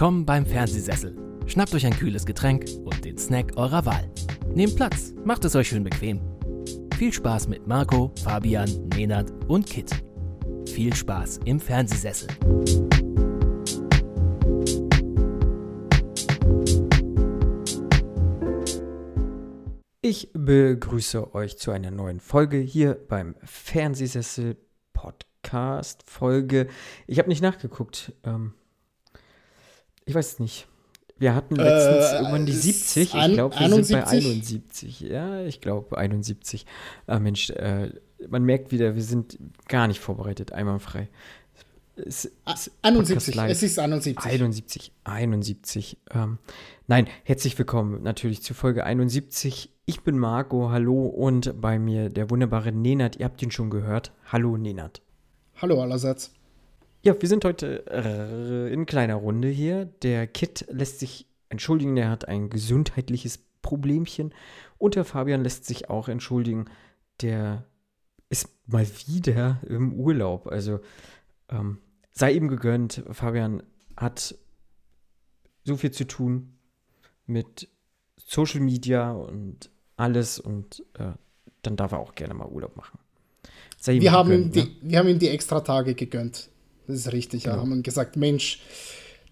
Willkommen beim Fernsehsessel. Schnappt euch ein kühles Getränk und den Snack eurer Wahl. Nehmt Platz, macht es euch schön bequem. Viel Spaß mit Marco, Fabian, Nenad und Kit. Viel Spaß im Fernsehsessel. Ich begrüße euch zu einer neuen Folge hier beim Fernsehsessel Podcast Folge. Ich habe nicht nachgeguckt. Ähm, ich weiß es nicht. Wir hatten letztens äh, irgendwann die 70. Ich glaube, wir 71? sind bei 71. Ja, ich glaube 71. Ah, Mensch, äh, man merkt wieder, wir sind gar nicht vorbereitet, einwandfrei. Es, es 71, es ist 71. 71, 71. Ähm, nein, herzlich willkommen natürlich zu Folge 71. Ich bin Marco, hallo und bei mir der wunderbare Nenad. Ihr habt ihn schon gehört. Hallo Nenad. Hallo allerseits. Ja, wir sind heute äh, in kleiner Runde hier. Der Kit lässt sich entschuldigen, er hat ein gesundheitliches Problemchen. Und der Fabian lässt sich auch entschuldigen, der ist mal wieder im Urlaub. Also ähm, sei ihm gegönnt. Fabian hat so viel zu tun mit Social Media und alles und äh, dann darf er auch gerne mal Urlaub machen. wir, haben gegönnt, ihm die, ne? wir haben ihm die extra Tage gegönnt. Das ist richtig. Genau. Ja. Haben gesagt, Mensch,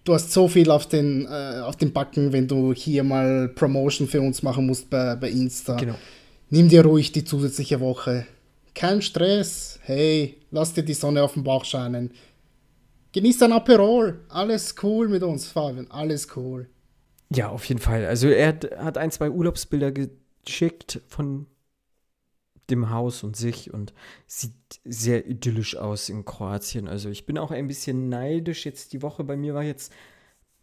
du hast so viel auf den, äh, auf den Backen, wenn du hier mal Promotion für uns machen musst bei, bei Insta. Genau. Nimm dir ruhig die zusätzliche Woche. Kein Stress. Hey, lass dir die Sonne auf den Bauch scheinen. Genieß dein Aperol. Alles cool mit uns, Fabian. Alles cool. Ja, auf jeden Fall. Also er hat ein, zwei Urlaubsbilder geschickt von dem Haus und sich und sieht sehr idyllisch aus in Kroatien. Also ich bin auch ein bisschen neidisch. Jetzt die Woche bei mir war jetzt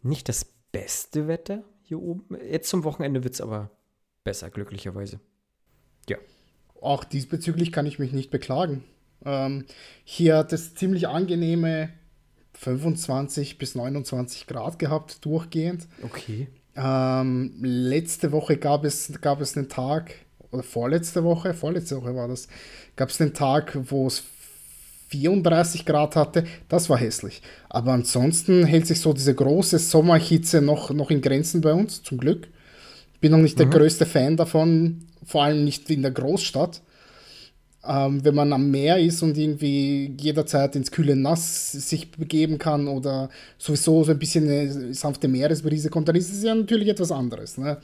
nicht das beste Wetter hier oben. Jetzt zum Wochenende wird es aber besser, glücklicherweise. Ja. Auch diesbezüglich kann ich mich nicht beklagen. Ähm, hier hat es ziemlich angenehme 25 bis 29 Grad gehabt, durchgehend. Okay. Ähm, letzte Woche gab es, gab es einen Tag, oder vorletzte Woche, vorletzte Woche war das, gab es einen Tag, wo es 34 Grad hatte. Das war hässlich. Aber ansonsten hält sich so diese große Sommerhitze noch, noch in Grenzen bei uns, zum Glück. Ich bin noch nicht mhm. der größte Fan davon, vor allem nicht in der Großstadt. Ähm, wenn man am Meer ist und irgendwie jederzeit ins kühle Nass sich begeben kann oder sowieso so ein bisschen eine sanfte Meeresbrise kommt, dann ist es ja natürlich etwas anderes. Ne?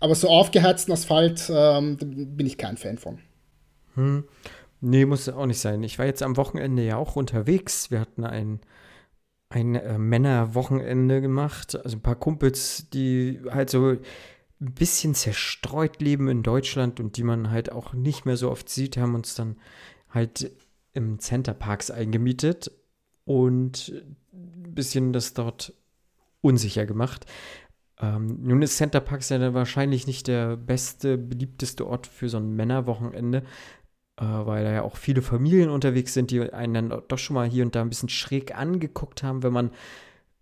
Aber so aufgeheizten Asphalt ähm, bin ich kein Fan von. Hm. Nee, muss auch nicht sein. Ich war jetzt am Wochenende ja auch unterwegs. Wir hatten ein, ein äh, Männerwochenende gemacht. Also ein paar Kumpels, die halt so ein bisschen zerstreut leben in Deutschland und die man halt auch nicht mehr so oft sieht, haben uns dann halt im Center Parks eingemietet und ein bisschen das dort unsicher gemacht. Ähm, nun ist Center Parks ja wahrscheinlich nicht der beste, beliebteste Ort für so ein Männerwochenende, äh, weil da ja auch viele Familien unterwegs sind, die einen dann doch schon mal hier und da ein bisschen schräg angeguckt haben, wenn man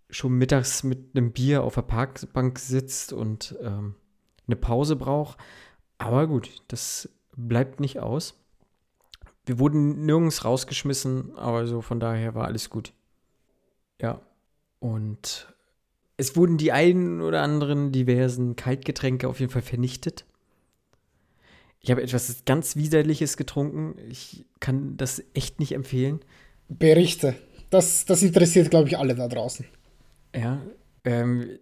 schon mittags mit einem Bier auf der Parkbank sitzt und ähm, eine Pause braucht. Aber gut, das bleibt nicht aus. Wir wurden nirgends rausgeschmissen, aber so von daher war alles gut. Ja. Und es wurden die einen oder anderen diversen Kaltgetränke auf jeden Fall vernichtet. Ich habe etwas ganz Widerliches getrunken. Ich kann das echt nicht empfehlen. Berichte. Das, das interessiert, glaube ich, alle da draußen. Ja. Ähm,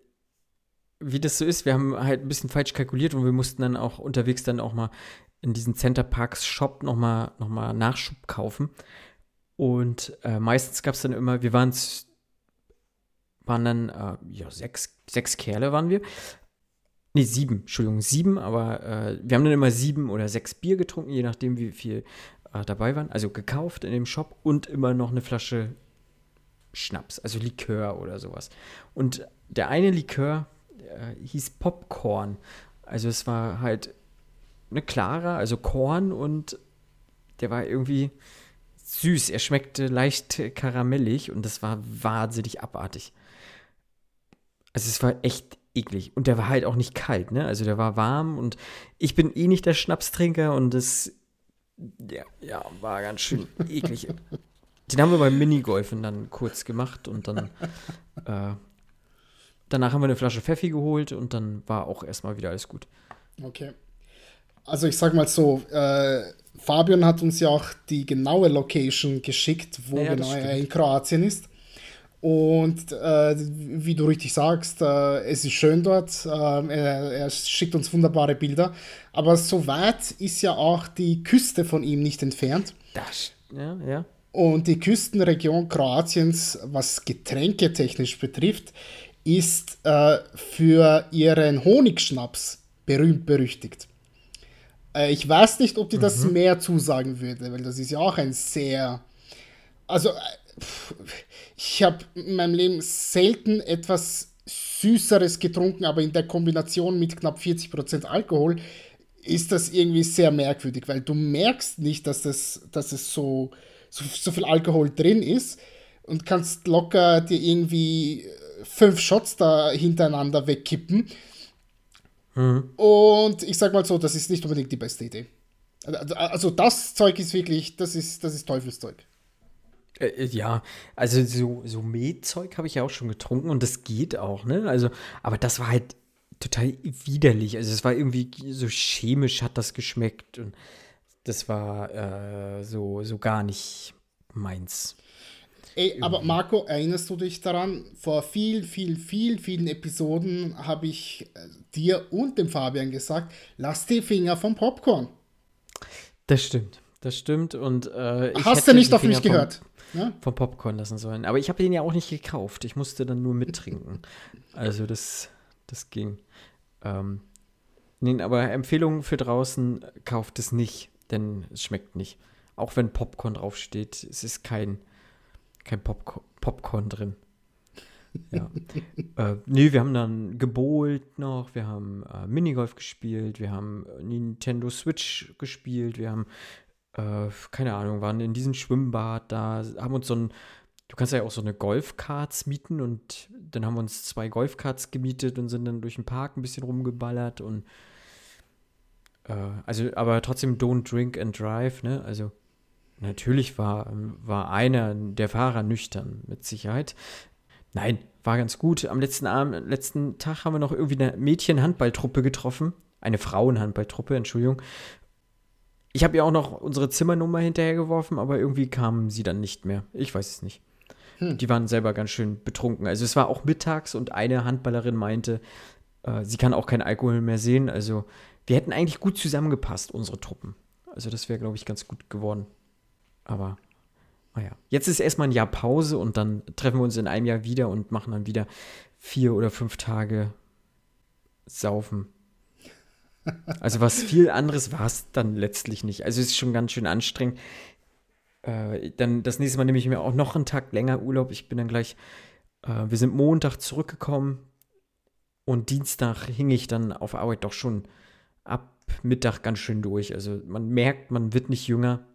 wie das so ist, wir haben halt ein bisschen falsch kalkuliert und wir mussten dann auch unterwegs dann auch mal in diesen Center Parks Shop nochmal noch mal Nachschub kaufen. Und äh, meistens gab es dann immer, wir waren waren dann, äh, ja, sechs, sechs Kerle waren wir. Nee, sieben, Entschuldigung, sieben, aber äh, wir haben dann immer sieben oder sechs Bier getrunken, je nachdem, wie viel äh, dabei waren. Also gekauft in dem Shop und immer noch eine Flasche Schnaps, also Likör oder sowas. Und der eine Likör äh, hieß Popcorn. Also es war halt eine klare, also Korn und der war irgendwie süß. Er schmeckte leicht karamellig und das war wahnsinnig abartig. Also es war echt eklig. Und der war halt auch nicht kalt, ne? Also der war warm und ich bin eh nicht der Schnapstrinker und das ja, ja war ganz schön eklig. Den haben wir beim Minigolfen dann kurz gemacht und dann äh, danach haben wir eine Flasche Pfeffi geholt und dann war auch erstmal wieder alles gut. Okay. Also ich sag mal so, äh, Fabian hat uns ja auch die genaue Location geschickt, wo ja, genau er in Kroatien ist. Und äh, wie du richtig sagst, äh, es ist schön dort. Äh, er, er, schickt uns wunderbare Bilder. Aber so weit ist ja auch die Küste von ihm nicht entfernt. Das, ja, ja. Und die Küstenregion Kroatiens, was Getränke technisch betrifft, ist äh, für ihren Honigschnaps berühmt berüchtigt. Äh, ich weiß nicht, ob dir das mhm. mehr zusagen würde, weil das ist ja auch ein sehr. Also, äh, ich habe in meinem Leben selten etwas Süßeres getrunken, aber in der Kombination mit knapp 40% Alkohol ist das irgendwie sehr merkwürdig, weil du merkst nicht, dass, das, dass es so, so, so viel Alkohol drin ist und kannst locker dir irgendwie fünf Shots da hintereinander wegkippen Mhm. Und ich sag mal so, das ist nicht unbedingt die beste Idee. Also, das Zeug ist wirklich, das ist, das ist Teufelszeug. Äh, äh, ja, also so, so Metzeug habe ich ja auch schon getrunken und das geht auch, ne? Also, aber das war halt total widerlich. Also es war irgendwie so chemisch hat das geschmeckt und das war äh, so, so gar nicht meins. Ey, aber Marco, erinnerst du dich daran? Vor viel, viel, viel, vielen Episoden habe ich äh, dir und dem Fabian gesagt, lass die Finger vom Popcorn. Das stimmt, das stimmt. Und äh, hast du nicht auf mich gehört? Vom, ja? vom Popcorn lassen sollen. Aber ich habe den ja auch nicht gekauft. Ich musste dann nur mittrinken. also das, das ging. Ähm, nee, aber Empfehlung für draußen, kauft es nicht, denn es schmeckt nicht. Auch wenn Popcorn draufsteht, es ist kein kein Pop Popcorn drin. Ja. äh, nee, wir haben dann gebowlt noch, wir haben äh, Minigolf gespielt, wir haben Nintendo Switch gespielt, wir haben, äh, keine Ahnung, waren in diesem Schwimmbad da, haben uns so ein, du kannst ja auch so eine Golfkarts mieten und dann haben wir uns zwei Golfkarts gemietet und sind dann durch den Park ein bisschen rumgeballert und äh, also, aber trotzdem don't drink and drive, ne? Also Natürlich war, war einer der Fahrer nüchtern, mit Sicherheit. Nein, war ganz gut. Am letzten, Abend, letzten Tag haben wir noch irgendwie eine Mädchen-Handballtruppe getroffen. Eine Frauen-Handballtruppe, Entschuldigung. Ich habe ja auch noch unsere Zimmernummer hinterhergeworfen, aber irgendwie kamen sie dann nicht mehr. Ich weiß es nicht. Hm. Die waren selber ganz schön betrunken. Also es war auch mittags und eine Handballerin meinte, äh, sie kann auch keinen Alkohol mehr sehen. Also wir hätten eigentlich gut zusammengepasst, unsere Truppen. Also das wäre, glaube ich, ganz gut geworden. Aber naja, jetzt ist erstmal ein Jahr Pause und dann treffen wir uns in einem Jahr wieder und machen dann wieder vier oder fünf Tage saufen. Also was viel anderes war es dann letztlich nicht. Also es ist schon ganz schön anstrengend. Äh, dann das nächste Mal nehme ich mir auch noch einen Tag länger Urlaub. Ich bin dann gleich, äh, wir sind Montag zurückgekommen und Dienstag hing ich dann auf Arbeit doch schon ab Mittag ganz schön durch. Also man merkt, man wird nicht jünger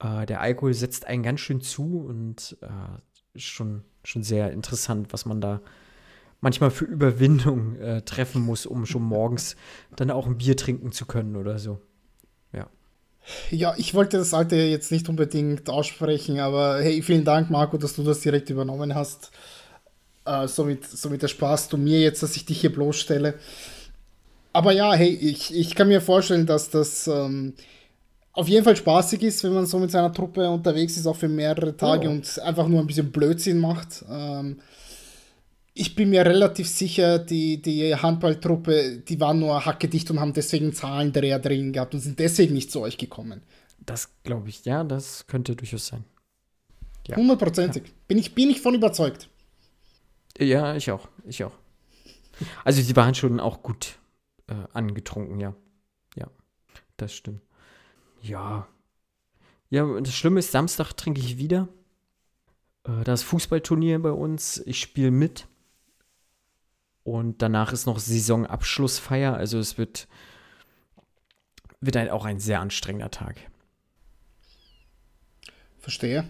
äh, der Alkohol setzt einen ganz schön zu und äh, schon, schon sehr interessant, was man da manchmal für Überwindung äh, treffen muss, um schon morgens dann auch ein Bier trinken zu können oder so. Ja. Ja, ich wollte das alte jetzt nicht unbedingt aussprechen, aber hey, vielen Dank, Marco, dass du das direkt übernommen hast. Äh, somit, somit ersparst du mir jetzt, dass ich dich hier bloßstelle. Aber ja, hey, ich, ich kann mir vorstellen, dass das ähm, auf jeden Fall spaßig ist, wenn man so mit seiner Truppe unterwegs ist, auch für mehrere Tage oh. und einfach nur ein bisschen Blödsinn macht. Ähm, ich bin mir relativ sicher, die, die Handballtruppe, die waren nur hackedicht und haben deswegen Zahlendreher drin gehabt und sind deswegen nicht zu euch gekommen. Das glaube ich, ja, das könnte durchaus sein. Hundertprozentig. Ja. Bin, ich, bin ich von überzeugt. Ja, ich auch. Ich auch. Also, die waren schon auch gut äh, angetrunken, ja. Ja, das stimmt. Ja. Ja, das Schlimme ist, Samstag trinke ich wieder. Äh, das Fußballturnier bei uns. Ich spiele mit. Und danach ist noch Saisonabschlussfeier. Also es wird, wird halt auch ein sehr anstrengender Tag. Verstehe.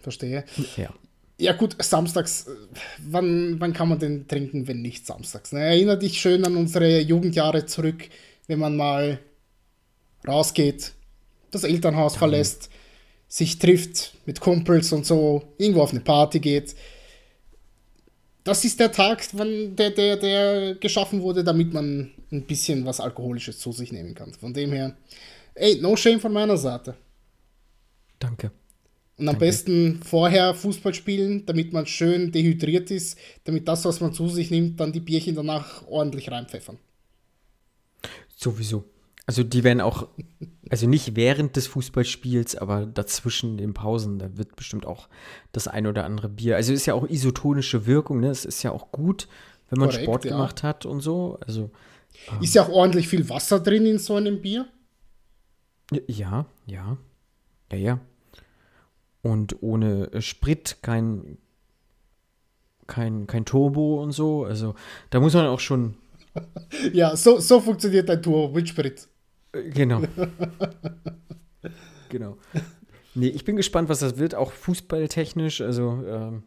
Verstehe. Ja. Ja gut, samstags, äh, wann, wann kann man denn trinken, wenn nicht samstags? Ne? Erinner dich schön an unsere Jugendjahre zurück, wenn man mal rausgeht, das Elternhaus verlässt, sich trifft mit Kumpels und so, irgendwo auf eine Party geht. das ist der Tag, wann der, der, der geschaffen wurde, damit man ein bisschen was Alkoholisches zu sich nehmen kann. Von dem her, ey, no shame von meiner Seite. Danke. Und am Danke. besten vorher Fußball spielen, damit man schön dehydriert ist, damit das, was man zu sich nimmt, dann die Bierchen danach ordentlich reinpfeffern. Sowieso. Also die werden auch, also nicht während des Fußballspiels, aber dazwischen den Pausen, da wird bestimmt auch das ein oder andere Bier. Also ist ja auch isotonische Wirkung, ne? Es ist ja auch gut, wenn man Korrekt, Sport gemacht ja. hat und so. Also ähm, ist ja auch ordentlich viel Wasser drin in so einem Bier. Ja, ja, ja, ja. Und ohne Sprit kein kein kein Turbo und so. Also da muss man auch schon ja, so, so funktioniert ein Turbo mit Sprit. Genau. genau. Nee, ich bin gespannt, was das wird, auch fußballtechnisch. Also, ähm,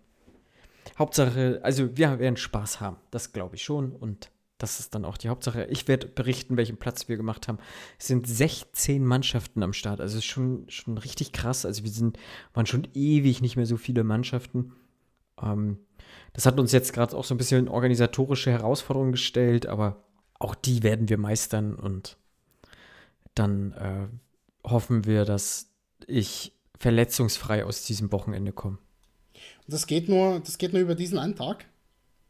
Hauptsache, also wir werden Spaß haben, das glaube ich schon. Und das ist dann auch die Hauptsache. Ich werde berichten, welchen Platz wir gemacht haben. Es sind 16 Mannschaften am Start. Also ist schon, schon richtig krass. Also wir sind, waren schon ewig nicht mehr so viele Mannschaften. Ähm, das hat uns jetzt gerade auch so ein bisschen organisatorische Herausforderungen gestellt, aber auch die werden wir meistern und dann äh, hoffen wir, dass ich verletzungsfrei aus diesem Wochenende komme. Das geht nur, das geht nur über diesen einen Tag?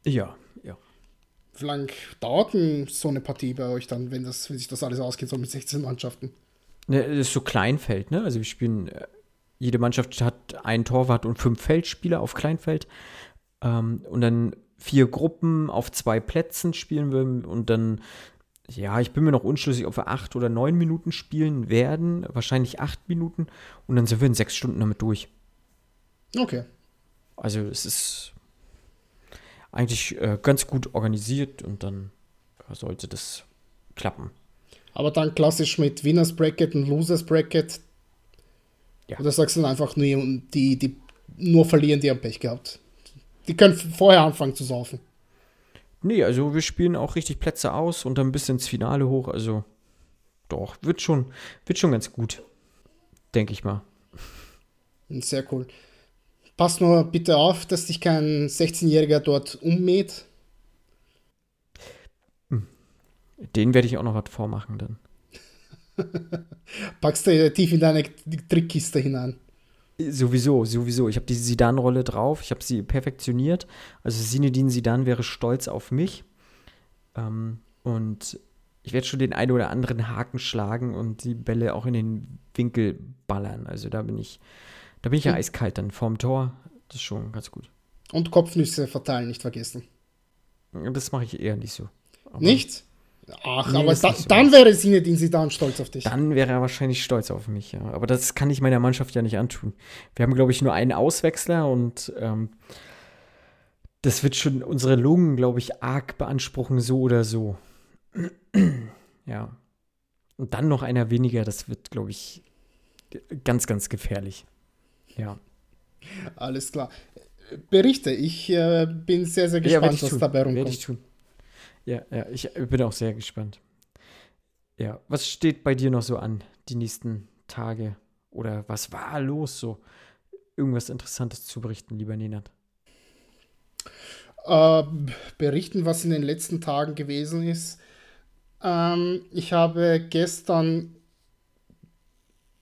Ja, ja. Wie lange dauert denn so eine Partie bei euch dann, wenn, das, wenn sich das alles ausgeht, so mit 16 Mannschaften? Ne, das ist so Kleinfeld, ne? Also wir spielen, äh, jede Mannschaft hat einen Torwart und fünf Feldspieler auf Kleinfeld. Ähm, und dann vier Gruppen auf zwei Plätzen spielen wir und dann ja, ich bin mir noch unschlüssig, ob wir acht oder neun Minuten spielen werden. Wahrscheinlich acht Minuten. Und dann sind wir in sechs Stunden damit durch. Okay. Also es ist eigentlich äh, ganz gut organisiert und dann äh, sollte das klappen. Aber dann klassisch mit Winners Bracket und Losers Bracket. Ja. Oder sagst du dann einfach nur, die, die nur verlieren, die haben Pech gehabt? Die können vorher anfangen zu saufen. Nee, also wir spielen auch richtig Plätze aus und dann bis ins Finale hoch. Also doch, wird schon, wird schon ganz gut. Denke ich mal. Sehr cool. Pass nur bitte auf, dass dich kein 16-Jähriger dort ummäht. Hm. Den werde ich auch noch was vormachen dann. Packst du tief in deine Trickkiste hinein. Sowieso, sowieso. Ich habe die Sidan-Rolle drauf, ich habe sie perfektioniert. Also Sinedin Sidan wäre stolz auf mich. Ähm, und ich werde schon den einen oder anderen Haken schlagen und die Bälle auch in den Winkel ballern. Also da bin ich, da bin ich ja hm. eiskalt dann vorm Tor. Das ist schon ganz gut. Und Kopfnüsse verteilen, nicht vergessen. Das mache ich eher nicht so. Aber nicht? Ach, nee, aber da, so dann wäre Sinedin Sidan stolz auf dich. Dann wäre er wahrscheinlich stolz auf mich, ja. Aber das kann ich meiner Mannschaft ja nicht antun. Wir haben, glaube ich, nur einen Auswechsler und ähm, das wird schon unsere Lungen, glaube ich, arg beanspruchen, so oder so. ja. Und dann noch einer weniger, das wird, glaube ich, ganz, ganz gefährlich. Ja. Alles klar. Berichte, ich äh, bin sehr, sehr gespannt, ja, was dabei rumkommt. Werde ich tun. Ja, ja, ich bin auch sehr gespannt. Ja, was steht bei dir noch so an, die nächsten Tage? Oder was war los so? Irgendwas Interessantes zu berichten, lieber Nenad? Äh, berichten, was in den letzten Tagen gewesen ist. Ähm, ich habe gestern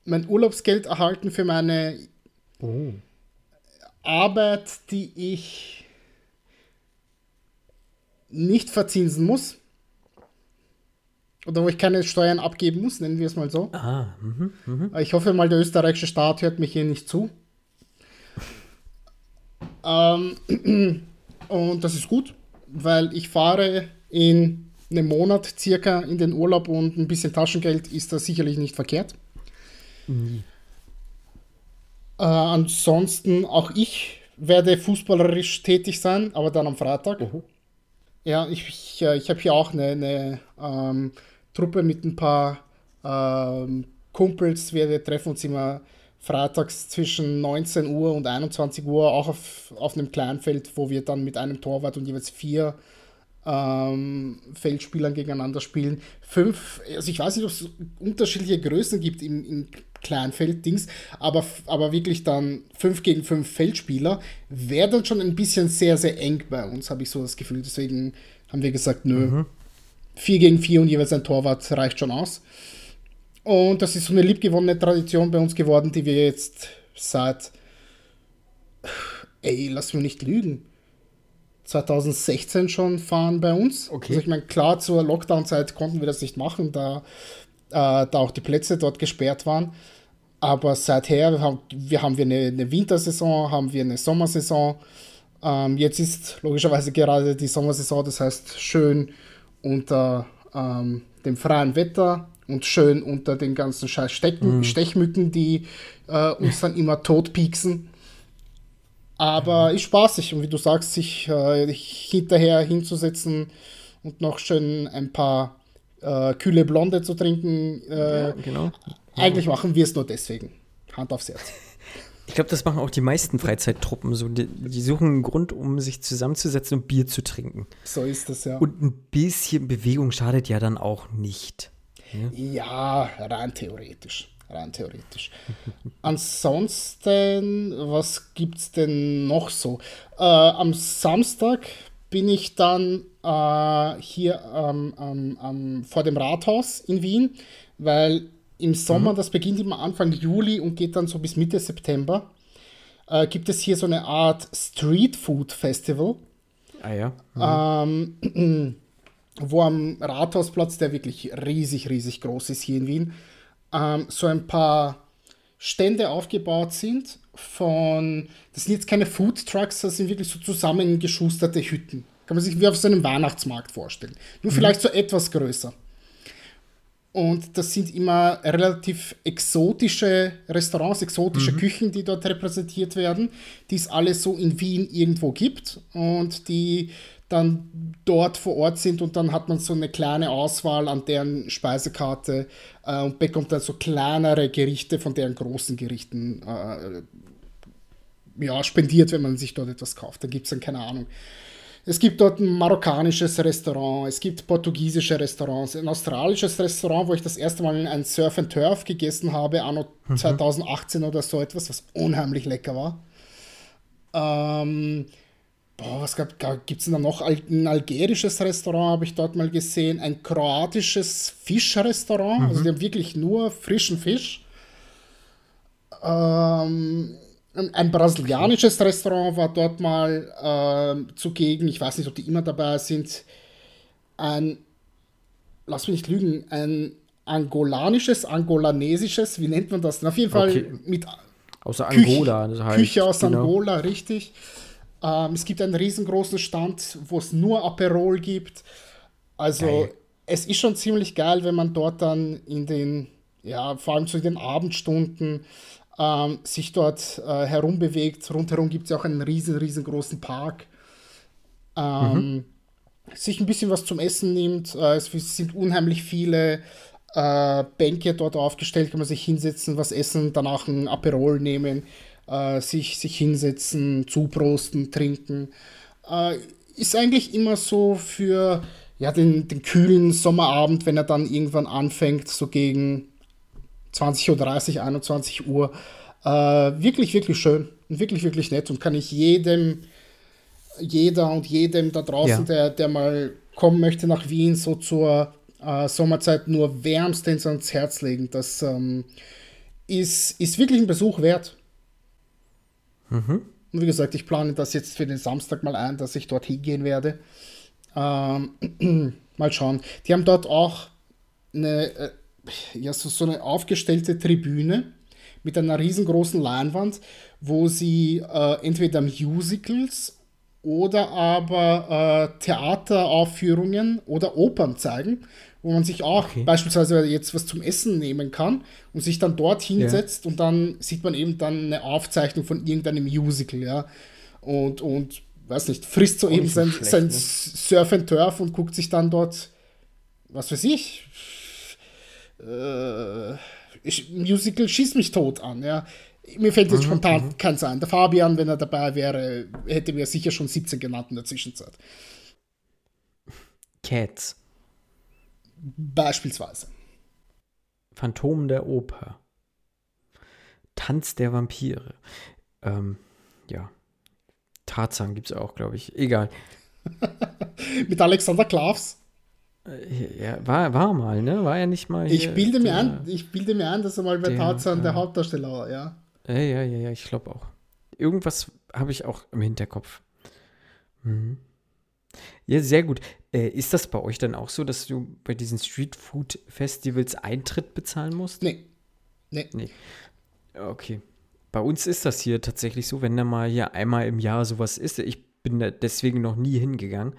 mein Urlaubsgeld erhalten für meine oh. Arbeit, die ich nicht verzinsen muss. Oder wo ich keine Steuern abgeben muss, nennen wir es mal so. Ah, mh, mh. Ich hoffe mal, der österreichische Staat hört mich hier nicht zu. ähm, und das ist gut, weil ich fahre in einem Monat circa in den Urlaub und ein bisschen Taschengeld ist da sicherlich nicht verkehrt. Mhm. Äh, ansonsten auch ich werde fußballerisch tätig sein, aber dann am Freitag. Uh ja, ich, ich, ich habe hier auch eine, eine ähm, Truppe mit ein paar ähm, Kumpels. Wir treffen uns immer freitags zwischen 19 Uhr und 21 Uhr auch auf, auf einem Kleinfeld, wo wir dann mit einem Torwart und jeweils vier ähm, Feldspielern gegeneinander spielen. Fünf, also ich weiß nicht, ob es unterschiedliche Größen gibt im, im Kleinfelddings, aber, aber wirklich dann 5 gegen 5 Feldspieler, wäre dann schon ein bisschen sehr, sehr eng bei uns, habe ich so das Gefühl. Deswegen haben wir gesagt, nö, mhm. 4 gegen 4 und jeweils ein Torwart reicht schon aus. Und das ist so eine liebgewonnene Tradition bei uns geworden, die wir jetzt seit, ey, lass mich nicht lügen, 2016 schon fahren bei uns. Okay. Also ich meine, klar, zur Lockdown-Zeit konnten wir das nicht machen, da, da auch die Plätze dort gesperrt waren. Aber seither haben wir, haben wir eine, eine Wintersaison, haben wir eine Sommersaison. Ähm, jetzt ist logischerweise gerade die Sommersaison, das heißt schön unter ähm, dem freien Wetter und schön unter den ganzen scheiß mhm. Stechmücken, die äh, uns dann immer totpieksen. Aber mhm. ist spaßig und wie du sagst, sich äh, hinterher hinzusetzen und noch schön ein paar äh, kühle Blonde zu trinken. Äh, ja, genau. Eigentlich machen wir es nur deswegen. Hand aufs Herz. Ich glaube, das machen auch die meisten Freizeittruppen so. Die, die, suchen einen Grund, um sich zusammenzusetzen und Bier zu trinken. So ist das ja. Und ein bisschen Bewegung schadet ja dann auch nicht. Ja, ja rein theoretisch. Rein theoretisch. Ansonsten, was gibt es denn noch so? Äh, am Samstag bin ich dann äh, hier ähm, ähm, vor dem Rathaus in Wien, weil im Sommer, mhm. das beginnt immer Anfang Juli und geht dann so bis Mitte September, äh, gibt es hier so eine Art Street Food Festival. Ah ja. Mhm. Ähm, wo am Rathausplatz, der wirklich riesig, riesig groß ist hier in Wien, ähm, so ein paar Stände aufgebaut sind von, das sind jetzt keine Food Trucks, das sind wirklich so zusammengeschusterte Hütten. Kann man sich wie auf so einem Weihnachtsmarkt vorstellen. Nur mhm. vielleicht so etwas größer. Und das sind immer relativ exotische Restaurants, exotische mhm. Küchen, die dort repräsentiert werden, die es alle so in Wien irgendwo gibt und die dann dort vor Ort sind und dann hat man so eine kleine Auswahl an deren Speisekarte äh, und bekommt dann so kleinere Gerichte von deren großen Gerichten äh, ja, spendiert, wenn man sich dort etwas kauft. Da gibt es dann keine Ahnung. Es gibt dort ein marokkanisches Restaurant, es gibt portugiesische Restaurants, ein australisches Restaurant, wo ich das erste Mal ein Surf and Turf gegessen habe, anno mhm. 2018 oder so etwas, was unheimlich lecker war. Ähm, boah, was gibt es denn da noch? Ein algerisches Restaurant habe ich dort mal gesehen, ein kroatisches Fischrestaurant, mhm. also die haben wirklich nur frischen Fisch. Ähm, ein brasilianisches Restaurant war dort mal äh, zugegen. Ich weiß nicht, ob die immer dabei sind. Ein, lass mich nicht lügen, ein angolanisches, angolanesisches, wie nennt man das? Denn auf jeden Fall okay. mit Außer Angola. das heißt, Küche aus genau. Angola, richtig. Ähm, es gibt einen riesengroßen Stand, wo es nur Aperol gibt. Also geil. es ist schon ziemlich geil, wenn man dort dann in den, ja, vor allem zu den Abendstunden ähm, sich dort äh, herumbewegt. Rundherum gibt es ja auch einen riesen, riesengroßen Park. Ähm, mhm. Sich ein bisschen was zum Essen nimmt. Äh, es sind unheimlich viele äh, Bänke dort aufgestellt, kann man sich hinsetzen, was essen, danach ein Aperol nehmen äh, sich, sich hinsetzen, zuprosten, trinken. Äh, ist eigentlich immer so für ja, den, den kühlen Sommerabend, wenn er dann irgendwann anfängt, so gegen 20.30 Uhr, 21 Uhr. Äh, wirklich, wirklich schön und wirklich, wirklich nett und kann ich jedem, jeder und jedem da draußen, ja. der, der mal kommen möchte nach Wien, so zur äh, Sommerzeit nur wärmstens ans Herz legen. Das ähm, ist, ist wirklich ein Besuch wert. Mhm. Und wie gesagt, ich plane das jetzt für den Samstag mal ein, dass ich dort hingehen werde. Ähm, mal schauen. Die haben dort auch eine, äh, ja, so, so eine aufgestellte Tribüne mit einer riesengroßen Leinwand, wo sie äh, entweder Musicals oder aber äh, Theateraufführungen oder Opern zeigen wo man sich auch okay. beispielsweise jetzt was zum Essen nehmen kann und sich dann dort hinsetzt ja. und dann sieht man eben dann eine Aufzeichnung von irgendeinem Musical, ja. Und, und weiß nicht, frisst so eben sein, schlecht, sein ne? Surf and Turf und guckt sich dann dort, was weiß ich, äh, Musical schießt mich tot an, ja. Mir fällt jetzt mhm, spontan mhm. keins ein. Der Fabian, wenn er dabei wäre, hätte mir sicher schon 17 genannt in der Zwischenzeit. Cats. Beispielsweise. Phantom der Oper. Tanz der Vampire. Ähm, ja. Tarzan gibt es auch, glaube ich. Egal. Mit Alexander Klavs. Äh, ja, war, war mal, ne? War er nicht mal hier, Ich bilde, mir an, ich bilde mir an, dass er mal bei der, Tarzan ja. der Hauptdarsteller war, ja. Ja, ja, ja, ja ich glaube auch. Irgendwas habe ich auch im Hinterkopf. Mhm. Ja, sehr gut. Äh, ist das bei euch dann auch so, dass du bei diesen Street Food Festivals Eintritt bezahlen musst? Nee. Nee. Nee. Okay. Bei uns ist das hier tatsächlich so, wenn da mal hier einmal im Jahr sowas ist. Ich bin da deswegen noch nie hingegangen,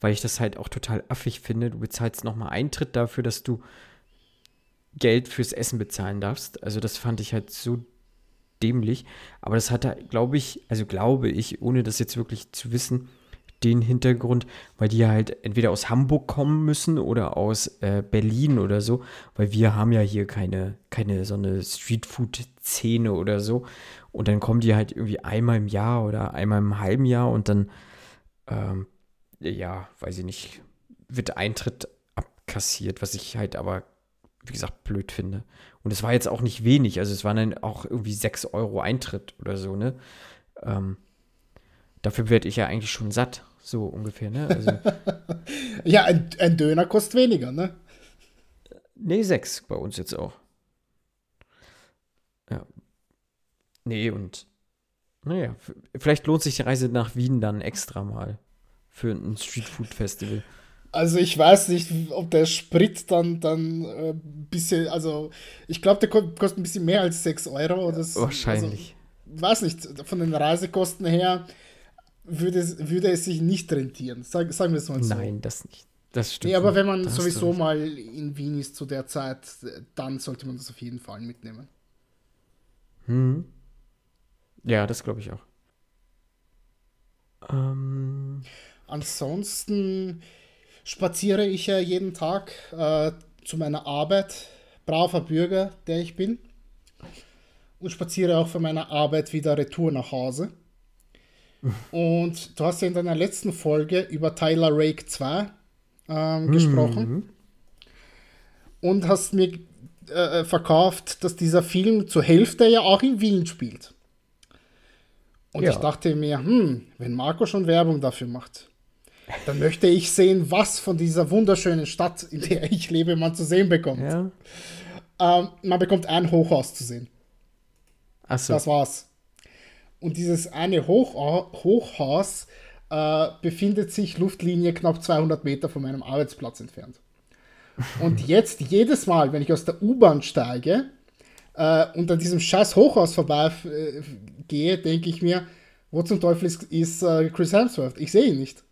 weil ich das halt auch total affig finde. Du bezahlst nochmal Eintritt dafür, dass du Geld fürs Essen bezahlen darfst. Also das fand ich halt so dämlich. Aber das hat da, glaube ich, also glaube ich, ohne das jetzt wirklich zu wissen, den Hintergrund, weil die halt entweder aus Hamburg kommen müssen oder aus äh, Berlin oder so, weil wir haben ja hier keine, keine so eine Streetfood-Szene oder so. Und dann kommen die halt irgendwie einmal im Jahr oder einmal im halben Jahr und dann, ähm, ja, weiß ich nicht, wird Eintritt abkassiert, was ich halt aber, wie gesagt, blöd finde. Und es war jetzt auch nicht wenig, also es waren dann auch irgendwie 6 Euro Eintritt oder so, ne? Ähm, dafür werde ich ja eigentlich schon satt, so ungefähr, ne? Also, ja, ein, ein, Döner kostet weniger, ne? Nee, sechs bei uns jetzt auch. Ja. Nee, und naja, vielleicht lohnt sich die Reise nach Wien dann extra mal für ein Streetfood-Festival. Also ich weiß nicht, ob der Sprit dann dann äh, bisschen, also ich glaube, der kostet ein bisschen mehr als 6 Euro. Das, Wahrscheinlich. Also, weiß nicht, von den Reisekosten her würde es, würde es sich nicht rentieren. Sag, sagen wir es mal so. Nein, das nicht. Das stimmt. Nee, aber wenn man sowieso mal in Wien ist zu der Zeit, dann sollte man das auf jeden Fall mitnehmen. Hm. Ja, das glaube ich auch. Ähm. Ansonsten spaziere ich ja jeden Tag äh, zu meiner Arbeit. Braver Bürger, der ich bin. Und spaziere auch von meiner Arbeit wieder retour nach Hause. Und du hast ja in deiner letzten Folge über Tyler Rake 2 ähm, gesprochen. Mhm. Und hast mir äh, verkauft, dass dieser Film zur Hälfte ja auch in Wien spielt. Und ja. ich dachte mir, hm, wenn Marco schon Werbung dafür macht, dann möchte ich sehen, was von dieser wunderschönen Stadt, in der ich lebe, man zu sehen bekommt. Ja. Ähm, man bekommt ein Hochhaus zu sehen. Ach so. Das war's. Und dieses eine Hoch Hochhaus äh, befindet sich Luftlinie knapp 200 Meter von meinem Arbeitsplatz entfernt. Und jetzt jedes Mal, wenn ich aus der U-Bahn steige äh, und an diesem scheiß Hochhaus vorbeigehe, äh, denke ich mir, wo zum Teufel ist, ist äh, Chris Hemsworth? Ich sehe ihn nicht.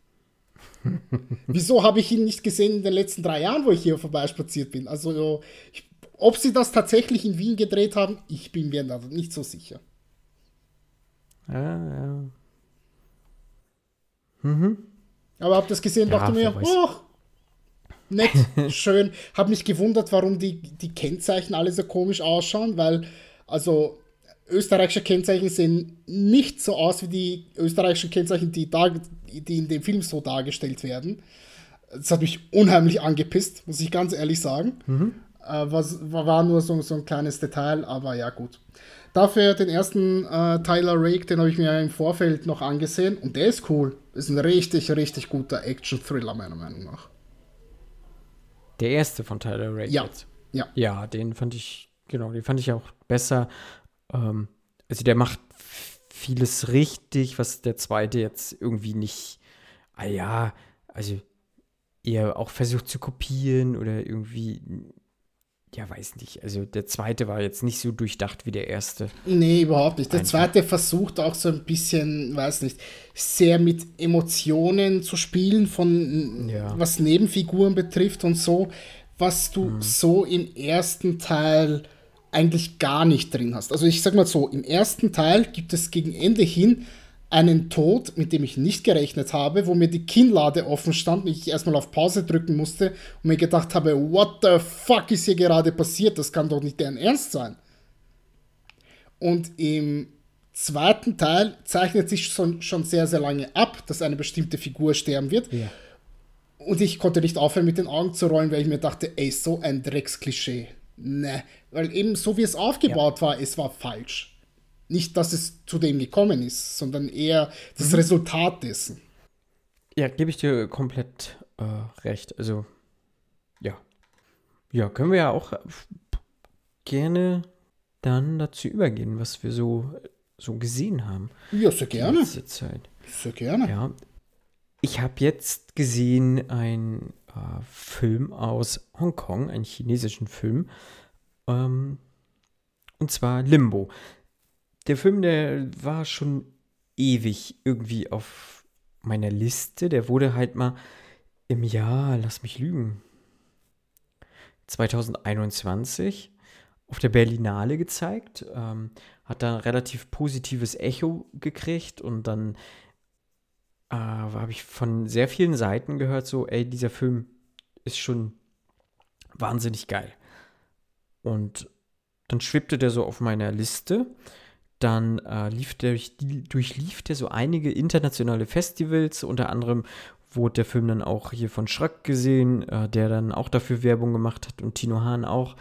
Wieso habe ich ihn nicht gesehen in den letzten drei Jahren, wo ich hier vorbeispaziert bin? Also, ich, ob sie das tatsächlich in Wien gedreht haben, ich bin mir da nicht so sicher. Ja, ja. Mhm. Aber habt ihr das gesehen, ja, dachte mir, oh, nett, schön. Hab mich gewundert, warum die, die Kennzeichen alle so komisch ausschauen, weil, also, österreichische Kennzeichen sehen nicht so aus wie die österreichischen Kennzeichen, die, da, die in dem Film so dargestellt werden. Das hat mich unheimlich angepisst, muss ich ganz ehrlich sagen. Mhm. Äh, was, war nur so, so ein kleines Detail, aber ja, gut. Dafür den ersten äh, Tyler Rake, den habe ich mir im Vorfeld noch angesehen und der ist cool. Ist ein richtig, richtig guter Action-Thriller, meiner Meinung nach. Der erste von Tyler Rake ja. jetzt. Ja. Ja, den fand ich, genau, den fand ich auch besser. Ähm, also der macht vieles richtig, was der zweite jetzt irgendwie nicht, ah ja, also eher auch versucht zu kopieren oder irgendwie ja, weiß nicht. Also der zweite war jetzt nicht so durchdacht wie der erste. Nee, überhaupt nicht. Der Einfach. zweite versucht auch so ein bisschen, weiß nicht, sehr mit Emotionen zu spielen, von ja. was Nebenfiguren betrifft und so, was du mhm. so im ersten Teil eigentlich gar nicht drin hast. Also ich sag mal so, im ersten Teil gibt es gegen Ende hin einen Tod, mit dem ich nicht gerechnet habe, wo mir die Kinnlade offen stand und ich erstmal auf Pause drücken musste und mir gedacht habe, what the fuck ist hier gerade passiert? Das kann doch nicht deren Ernst sein. Und im zweiten Teil zeichnet sich schon, schon sehr, sehr lange ab, dass eine bestimmte Figur sterben wird. Ja. Und ich konnte nicht aufhören, mit den Augen zu rollen, weil ich mir dachte, ey, so ein Drecksklischee. Ne, weil eben so wie es aufgebaut ja. war, es war falsch. Nicht, dass es zu dem gekommen ist, sondern eher das mhm. Resultat dessen. Ja, gebe ich dir komplett äh, recht. Also, ja. Ja, können wir ja auch gerne dann dazu übergehen, was wir so, so gesehen haben. Ja, sehr gerne. Zeit. Sehr gerne. Ja. Ich habe jetzt gesehen äh, Film aus Hongkong, einen chinesischen Film. Ähm, und zwar Limbo. Der Film, der war schon ewig irgendwie auf meiner Liste. Der wurde halt mal im Jahr, lass mich lügen, 2021 auf der Berlinale gezeigt. Ähm, hat da ein relativ positives Echo gekriegt und dann äh, habe ich von sehr vielen Seiten gehört, so, ey, dieser Film ist schon wahnsinnig geil. Und dann schwebte der so auf meiner Liste. Dann äh, lief der, durchlief der so einige internationale Festivals, unter anderem wurde der Film dann auch hier von Schrack gesehen, äh, der dann auch dafür Werbung gemacht hat und Tino Hahn auch,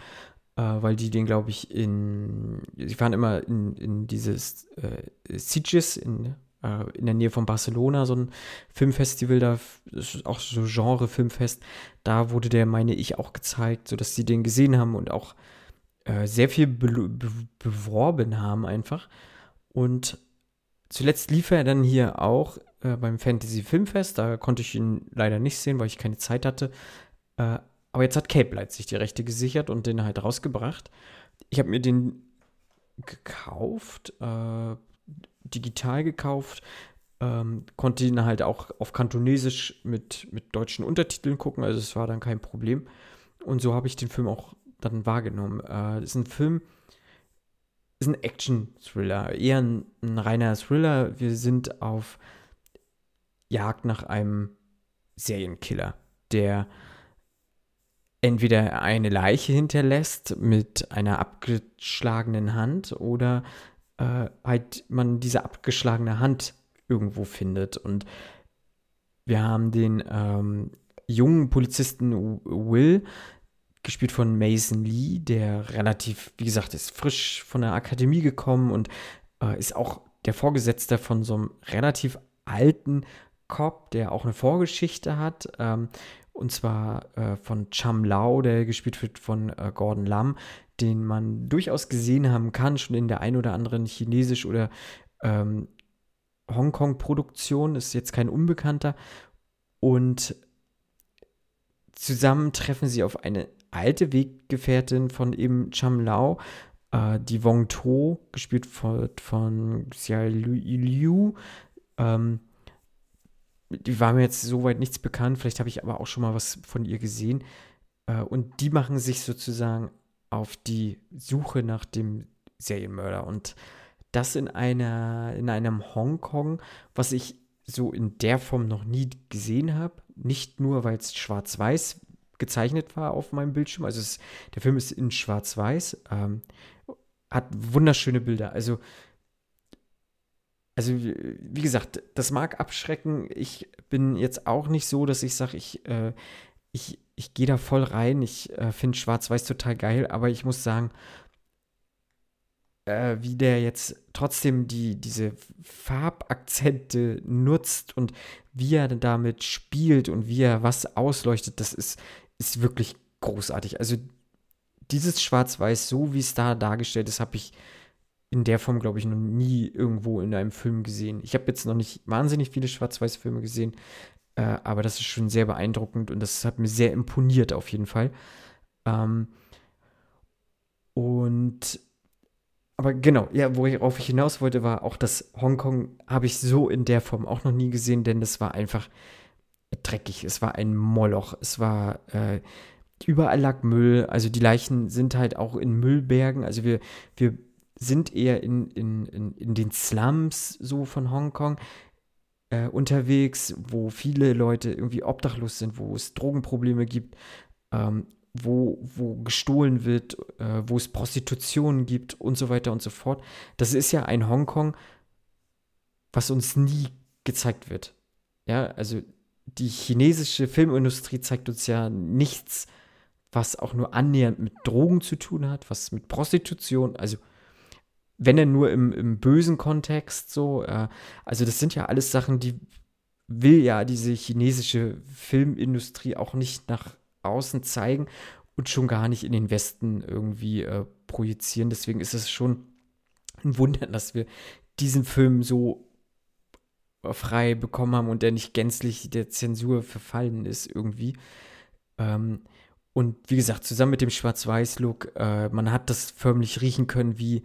äh, weil die den, glaube ich, in, sie fahren immer in, in dieses äh, Sitges in äh, in der Nähe von Barcelona so ein Filmfestival, da ist auch so Genre-Filmfest. Da wurde der, meine ich, auch gezeigt, sodass sie den gesehen haben und auch äh, sehr viel be be beworben haben einfach. Und zuletzt lief er dann hier auch äh, beim Fantasy Filmfest. Da konnte ich ihn leider nicht sehen, weil ich keine Zeit hatte. Äh, aber jetzt hat Cape Light sich die Rechte gesichert und den halt rausgebracht. Ich habe mir den gekauft, äh, digital gekauft, ähm, konnte ihn halt auch auf Kantonesisch mit, mit deutschen Untertiteln gucken, also es war dann kein Problem. Und so habe ich den Film auch dann wahrgenommen. Äh, ist ein Film, ist ein Action-Thriller, eher ein, ein reiner Thriller. Wir sind auf Jagd nach einem Serienkiller, der entweder eine Leiche hinterlässt mit einer abgeschlagenen Hand oder äh, halt man diese abgeschlagene Hand irgendwo findet. Und wir haben den ähm, jungen Polizisten Will, gespielt von Mason Lee, der relativ, wie gesagt, ist frisch von der Akademie gekommen und äh, ist auch der Vorgesetzte von so einem relativ alten Cop, der auch eine Vorgeschichte hat. Ähm, und zwar äh, von Cham Lao, der gespielt wird von äh, Gordon Lam, den man durchaus gesehen haben kann, schon in der ein oder anderen chinesisch oder ähm, Hongkong-Produktion, ist jetzt kein Unbekannter. Und zusammen treffen sie auf eine alte Weggefährtin von eben Cham Lao, äh, die Wong To, gespielt von, von Xia Liu. Ähm, die war mir jetzt soweit nichts bekannt, vielleicht habe ich aber auch schon mal was von ihr gesehen. Äh, und die machen sich sozusagen auf die Suche nach dem Serienmörder. Und das in einer, in einem Hongkong, was ich so in der Form noch nie gesehen habe. Nicht nur, weil es schwarz-weiß gezeichnet war auf meinem Bildschirm. Also es, der Film ist in schwarz-weiß, ähm, hat wunderschöne Bilder. Also also wie gesagt, das mag abschrecken. Ich bin jetzt auch nicht so, dass ich sage, ich, äh, ich, ich gehe da voll rein. Ich äh, finde Schwarz-Weiß total geil, aber ich muss sagen, äh, wie der jetzt trotzdem die, diese Farbakzente nutzt und wie er damit spielt und wie er was ausleuchtet, das ist, ist wirklich großartig. Also dieses Schwarz-Weiß, so wie es da dargestellt ist, habe ich in der Form, glaube ich, noch nie irgendwo in einem Film gesehen. Ich habe jetzt noch nicht wahnsinnig viele Schwarz-Weiß-Filme gesehen, äh, aber das ist schon sehr beeindruckend und das hat mir sehr imponiert auf jeden Fall. Ähm, und aber genau, ja, worauf ich hinaus wollte, war auch das Hongkong habe ich so in der Form auch noch nie gesehen, denn das war einfach dreckig. Es war ein Moloch. Es war äh, überall lag Müll. Also die Leichen sind halt auch in Müllbergen. Also wir, wir sind eher in, in, in, in den Slums so von Hongkong äh, unterwegs, wo viele Leute irgendwie obdachlos sind, wo es Drogenprobleme gibt, ähm, wo, wo gestohlen wird, äh, wo es Prostitution gibt und so weiter und so fort. Das ist ja ein Hongkong, was uns nie gezeigt wird. Ja, also die chinesische Filmindustrie zeigt uns ja nichts was auch nur annähernd mit Drogen zu tun hat, was mit Prostitution, also wenn er nur im, im bösen Kontext so, äh, also das sind ja alles Sachen, die will ja diese chinesische Filmindustrie auch nicht nach außen zeigen und schon gar nicht in den Westen irgendwie äh, projizieren. Deswegen ist es schon ein Wunder, dass wir diesen Film so frei bekommen haben und der nicht gänzlich der Zensur verfallen ist irgendwie. Ähm, und wie gesagt, zusammen mit dem Schwarz-Weiß-Look, äh, man hat das förmlich riechen können, wie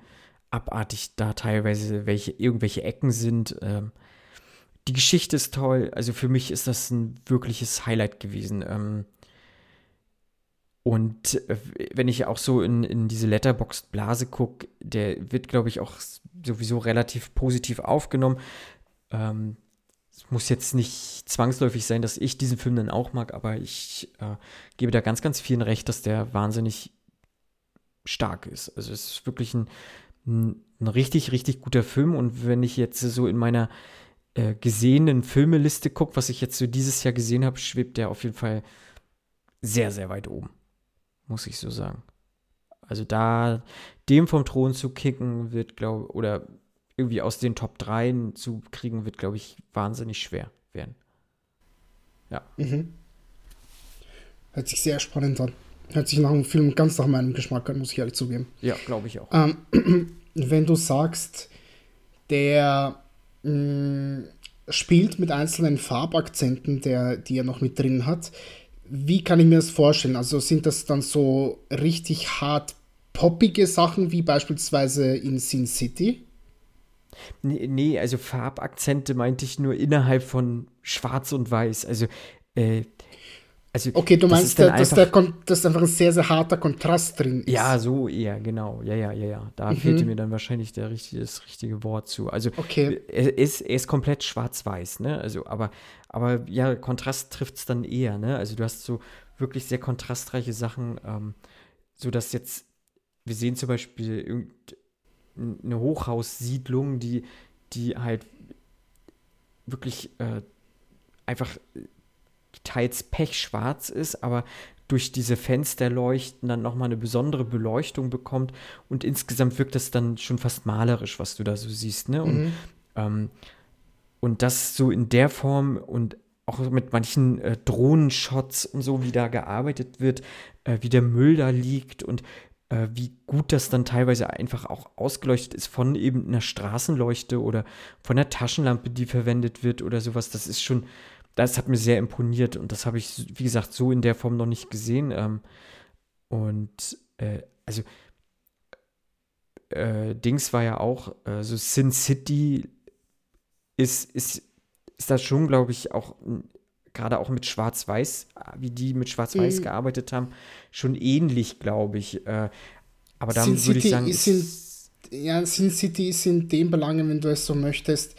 abartig da teilweise welche, irgendwelche Ecken sind. Ähm, die Geschichte ist toll. Also für mich ist das ein wirkliches Highlight gewesen. Ähm, und äh, wenn ich auch so in, in diese Letterboxd-Blase gucke, der wird, glaube ich, auch sowieso relativ positiv aufgenommen. Ähm, es muss jetzt nicht zwangsläufig sein, dass ich diesen Film dann auch mag, aber ich äh, gebe da ganz, ganz vielen recht, dass der wahnsinnig stark ist. Also es ist wirklich ein, ein, ein richtig, richtig guter Film. Und wenn ich jetzt so in meiner äh, gesehenen Filmeliste gucke, was ich jetzt so dieses Jahr gesehen habe, schwebt der auf jeden Fall sehr, sehr weit oben. Muss ich so sagen. Also da dem vom Thron zu kicken wird, glaube oder irgendwie aus den Top 3 zu kriegen, wird, glaube ich, wahnsinnig schwer werden. Ja. Mhm. Hört sich sehr spannend an. Hört sich nach einem Film ganz nach meinem Geschmack an, muss ich ehrlich zugeben. Ja, glaube ich auch. Ähm, wenn du sagst, der mh, mm, spielt mit einzelnen Farbakzenten, der, die er noch mit drin hat, wie kann ich mir das vorstellen? Also sind das dann so richtig hart poppige Sachen wie beispielsweise in Sin City? Nee, nee, also Farbakzente meinte ich nur innerhalb von Schwarz und Weiß. Also, äh, also okay, du meinst, dass, der, dass einfach ein sehr, sehr harter Kontrast drin ist. Ja, so eher, genau. Ja, ja, ja, ja. Da mhm. fehlte mir dann wahrscheinlich der richtige, das richtige Wort zu. Also, okay. er, ist, er ist komplett schwarz-weiß, ne? Also, aber, aber ja, Kontrast trifft es dann eher, ne? Also, du hast so wirklich sehr kontrastreiche Sachen, ähm, so dass jetzt, wir sehen zum Beispiel eine Hochhaussiedlung, die, die halt wirklich äh, einfach teils pechschwarz ist, aber durch diese Fensterleuchten dann nochmal eine besondere Beleuchtung bekommt und insgesamt wirkt das dann schon fast malerisch, was du da so siehst. Ne? Und, mhm. ähm, und das so in der Form und auch mit manchen äh, Drohnenshots und so, wie da gearbeitet wird, äh, wie der Müll da liegt und äh, wie gut das dann teilweise einfach auch ausgeleuchtet ist von eben einer Straßenleuchte oder von einer Taschenlampe, die verwendet wird oder sowas. Das ist schon, das hat mir sehr imponiert und das habe ich, wie gesagt, so in der Form noch nicht gesehen. Ähm, und äh, also äh, Dings war ja auch, äh, so Sin City ist, ist, ist das schon, glaube ich, auch gerade auch mit Schwarz-Weiß, wie die mit Schwarz-Weiß mhm. gearbeitet haben, schon ähnlich, glaube ich. Äh, aber da würde ich sagen. In, ja, Sin City ist in dem Belangen, wenn du es so möchtest,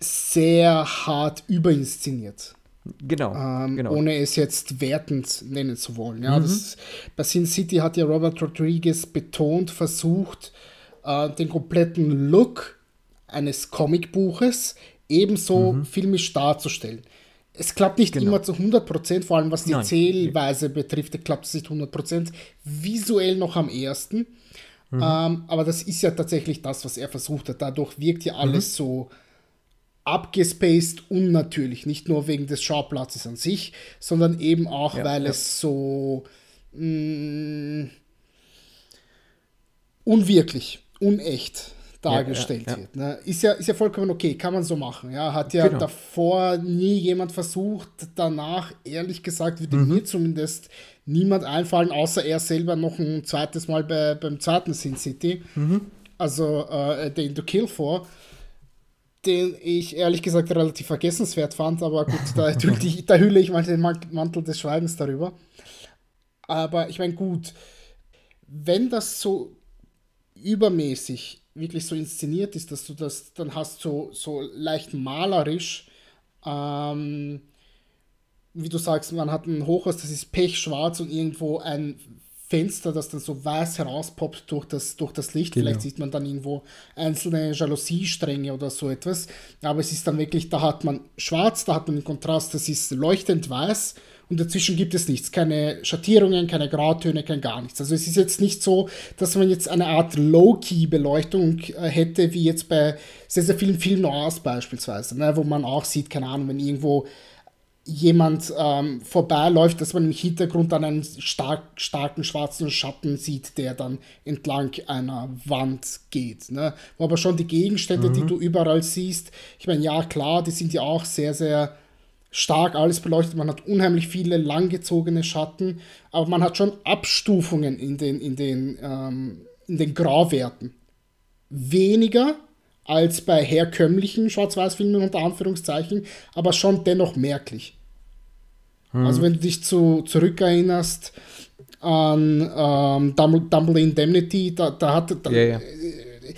sehr hart überinszeniert. Genau, ähm, genau. Ohne es jetzt wertend nennen zu wollen. Ja, mhm. das, bei Sin City hat ja Robert Rodriguez betont versucht, äh, den kompletten Look eines Comicbuches ebenso mhm. filmisch darzustellen es klappt nicht genau. immer zu 100%, vor allem was die Nein. Zählweise betrifft, klappt es nicht 100%. Visuell noch am ersten. Mhm. Ähm, aber das ist ja tatsächlich das, was er versucht hat. Dadurch wirkt ja alles mhm. so abgespaced unnatürlich. Nicht nur wegen des Schauplatzes an sich, sondern eben auch, ja, weil ja. es so mh, mm, unwirklich, unecht dargestellt ja, wird. Ne? Ist, ja, ist ja vollkommen okay, kann man so machen. Ja? Hat ja genau. davor nie jemand versucht, danach, ehrlich gesagt, würde mhm. mir zumindest niemand einfallen, außer er selber noch ein zweites Mal bei, beim zweiten Sin City. Mhm. Also äh, den To Kill for den ich ehrlich gesagt relativ vergessenswert fand, aber gut, da, da hülle ich mal den Mantel des Schweigens darüber. Aber ich meine, gut, wenn das so übermäßig wirklich so inszeniert ist, dass du das dann hast, so, so leicht malerisch, ähm, wie du sagst, man hat ein Hochhaus, das ist pechschwarz und irgendwo ein Fenster, das dann so weiß herauspoppt durch das, durch das Licht. Genau. Vielleicht sieht man dann irgendwo einzelne Jalousie-Stränge oder so etwas. Aber es ist dann wirklich, da hat man schwarz, da hat man den Kontrast, das ist leuchtend weiß und dazwischen gibt es nichts. Keine Schattierungen, keine Grautöne, kein gar nichts. Also es ist jetzt nicht so, dass man jetzt eine Art Low-Key-Beleuchtung äh, hätte, wie jetzt bei sehr, sehr vielen Film Noirs beispielsweise, ne, wo man auch sieht, keine Ahnung, wenn irgendwo jemand ähm, vorbeiläuft, dass man im Hintergrund dann einen stark, starken schwarzen Schatten sieht, der dann entlang einer Wand geht. Ne? Wo aber schon die Gegenstände, mhm. die du überall siehst, ich meine, ja klar, die sind ja auch sehr, sehr stark alles beleuchtet. Man hat unheimlich viele langgezogene Schatten, aber man hat schon Abstufungen in den, in den, ähm, in den Grauwerten. Weniger als bei herkömmlichen Schwarz-Weiß-Filmen unter Anführungszeichen, aber schon dennoch merklich. Hm. Also wenn du dich zu, zurückerinnerst an ähm, Dumble, Indemnity, da, da hat da, yeah, yeah.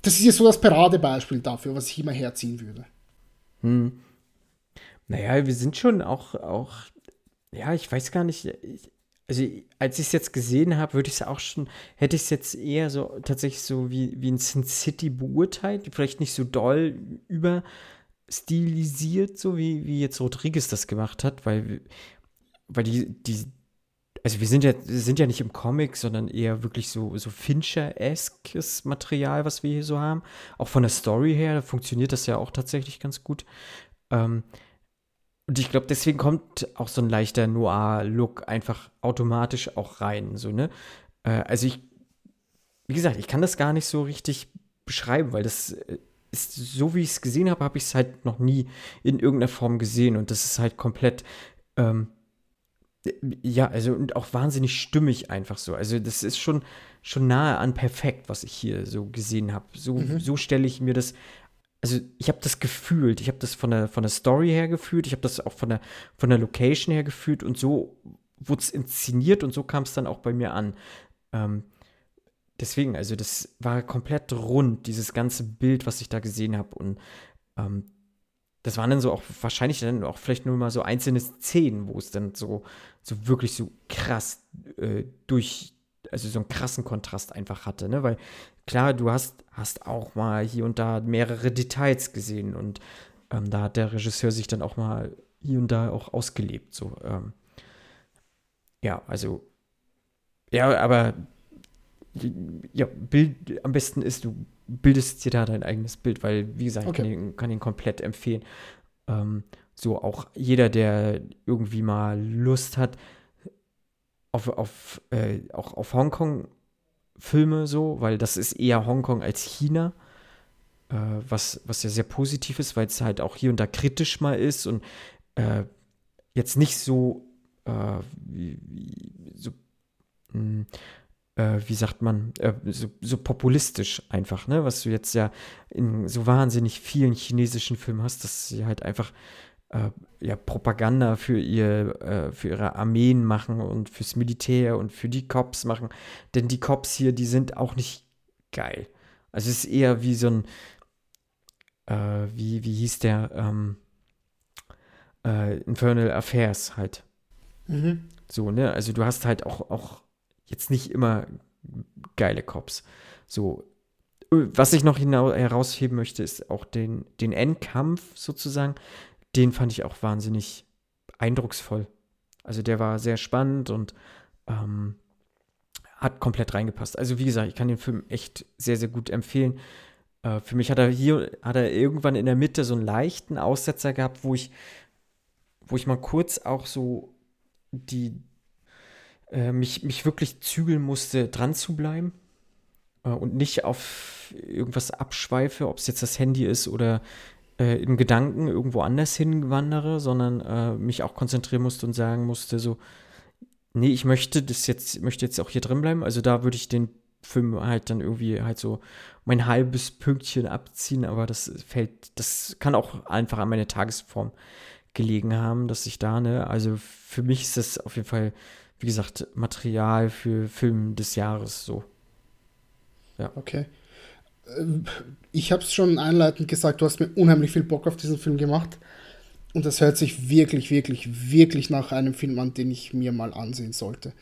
das ist ja so das Paradebeispiel dafür, was ich immer herziehen würde. Hm. Naja, wir sind schon auch, auch, ja, ich weiß gar nicht, ich, also als ich es jetzt gesehen habe, würde ich es auch schon, hätte ich es jetzt eher so tatsächlich so wie, wie in Sin City beurteilt, vielleicht nicht so doll über stilisiert, so wie, wie jetzt Rodriguez das gemacht hat, weil, weil die, die, also wir sind ja, sind ja nicht im Comic, sondern eher wirklich so, so Fincher-eskes Material, was wir hier so haben. Auch von der Story her funktioniert das ja auch tatsächlich ganz gut. Ähm, und ich glaube, deswegen kommt auch so ein leichter Noir-Look einfach automatisch auch rein. So, ne? Äh, also ich, wie gesagt, ich kann das gar nicht so richtig beschreiben, weil das äh, ist, so wie ich es gesehen habe, habe ich es halt noch nie in irgendeiner Form gesehen. Und das ist halt komplett, ähm, ja, also und auch wahnsinnig stimmig einfach so. Also das ist schon, schon nahe an perfekt, was ich hier so gesehen habe. So, mhm. so stelle ich mir das also ich habe das gefühlt, ich habe das von der, von der Story her gefühlt, ich habe das auch von der, von der Location her gefühlt und so wurde es inszeniert und so kam es dann auch bei mir an. Ähm, deswegen, also das war komplett rund, dieses ganze Bild, was ich da gesehen habe und ähm, das waren dann so auch wahrscheinlich dann auch vielleicht nur mal so einzelne Szenen, wo es dann so, so wirklich so krass äh, durch, also so einen krassen Kontrast einfach hatte, ne? Weil klar, du hast, hast auch mal hier und da mehrere Details gesehen und ähm, da hat der Regisseur sich dann auch mal hier und da auch ausgelebt. So, ähm, ja, also, ja, aber ja, Bild am besten ist, du bildest dir da dein eigenes Bild, weil, wie gesagt, okay. ich kann ihn, kann ihn komplett empfehlen. Ähm, so auch jeder, der irgendwie mal Lust hat, auf, auf, äh, auch auf Hongkong Filme so, weil das ist eher Hongkong als China, äh, was, was ja sehr positiv ist, weil es halt auch hier und da kritisch mal ist und äh, jetzt nicht so, äh, wie, wie, so mh, hm, äh, wie sagt man, äh, so, so, populistisch einfach, ne? Was du jetzt ja in so wahnsinnig vielen chinesischen Filmen hast, dass sie halt einfach äh, ja, Propaganda für, ihr, äh, für ihre Armeen machen und fürs Militär und für die Cops machen. Denn die Cops hier, die sind auch nicht geil. Also es ist eher wie so ein, äh, wie, wie hieß der, ähm, äh, Infernal Affairs halt. Mhm. So, ne? Also du hast halt auch, auch jetzt nicht immer geile Cops. So, was ich noch herausheben möchte, ist auch den, den Endkampf sozusagen den fand ich auch wahnsinnig eindrucksvoll. Also der war sehr spannend und ähm, hat komplett reingepasst. Also wie gesagt, ich kann den Film echt sehr, sehr gut empfehlen. Äh, für mich hat er hier, hat er irgendwann in der Mitte so einen leichten Aussetzer gehabt, wo ich, wo ich mal kurz auch so die, äh, mich, mich wirklich zügeln musste, dran zu bleiben äh, und nicht auf irgendwas abschweife, ob es jetzt das Handy ist oder äh, in Gedanken irgendwo anders hinwandere, sondern äh, mich auch konzentrieren musste und sagen musste, so, nee, ich möchte das jetzt, möchte jetzt auch hier drin bleiben. Also da würde ich den Film halt dann irgendwie halt so mein halbes Pünktchen abziehen, aber das fällt, das kann auch einfach an meine Tagesform gelegen haben, dass ich da, ne, also für mich ist das auf jeden Fall, wie gesagt, Material für Film des Jahres so. Ja. Okay ich habe es schon einleitend gesagt, du hast mir unheimlich viel Bock auf diesen Film gemacht. Und das hört sich wirklich, wirklich, wirklich nach einem Film an, den ich mir mal ansehen sollte.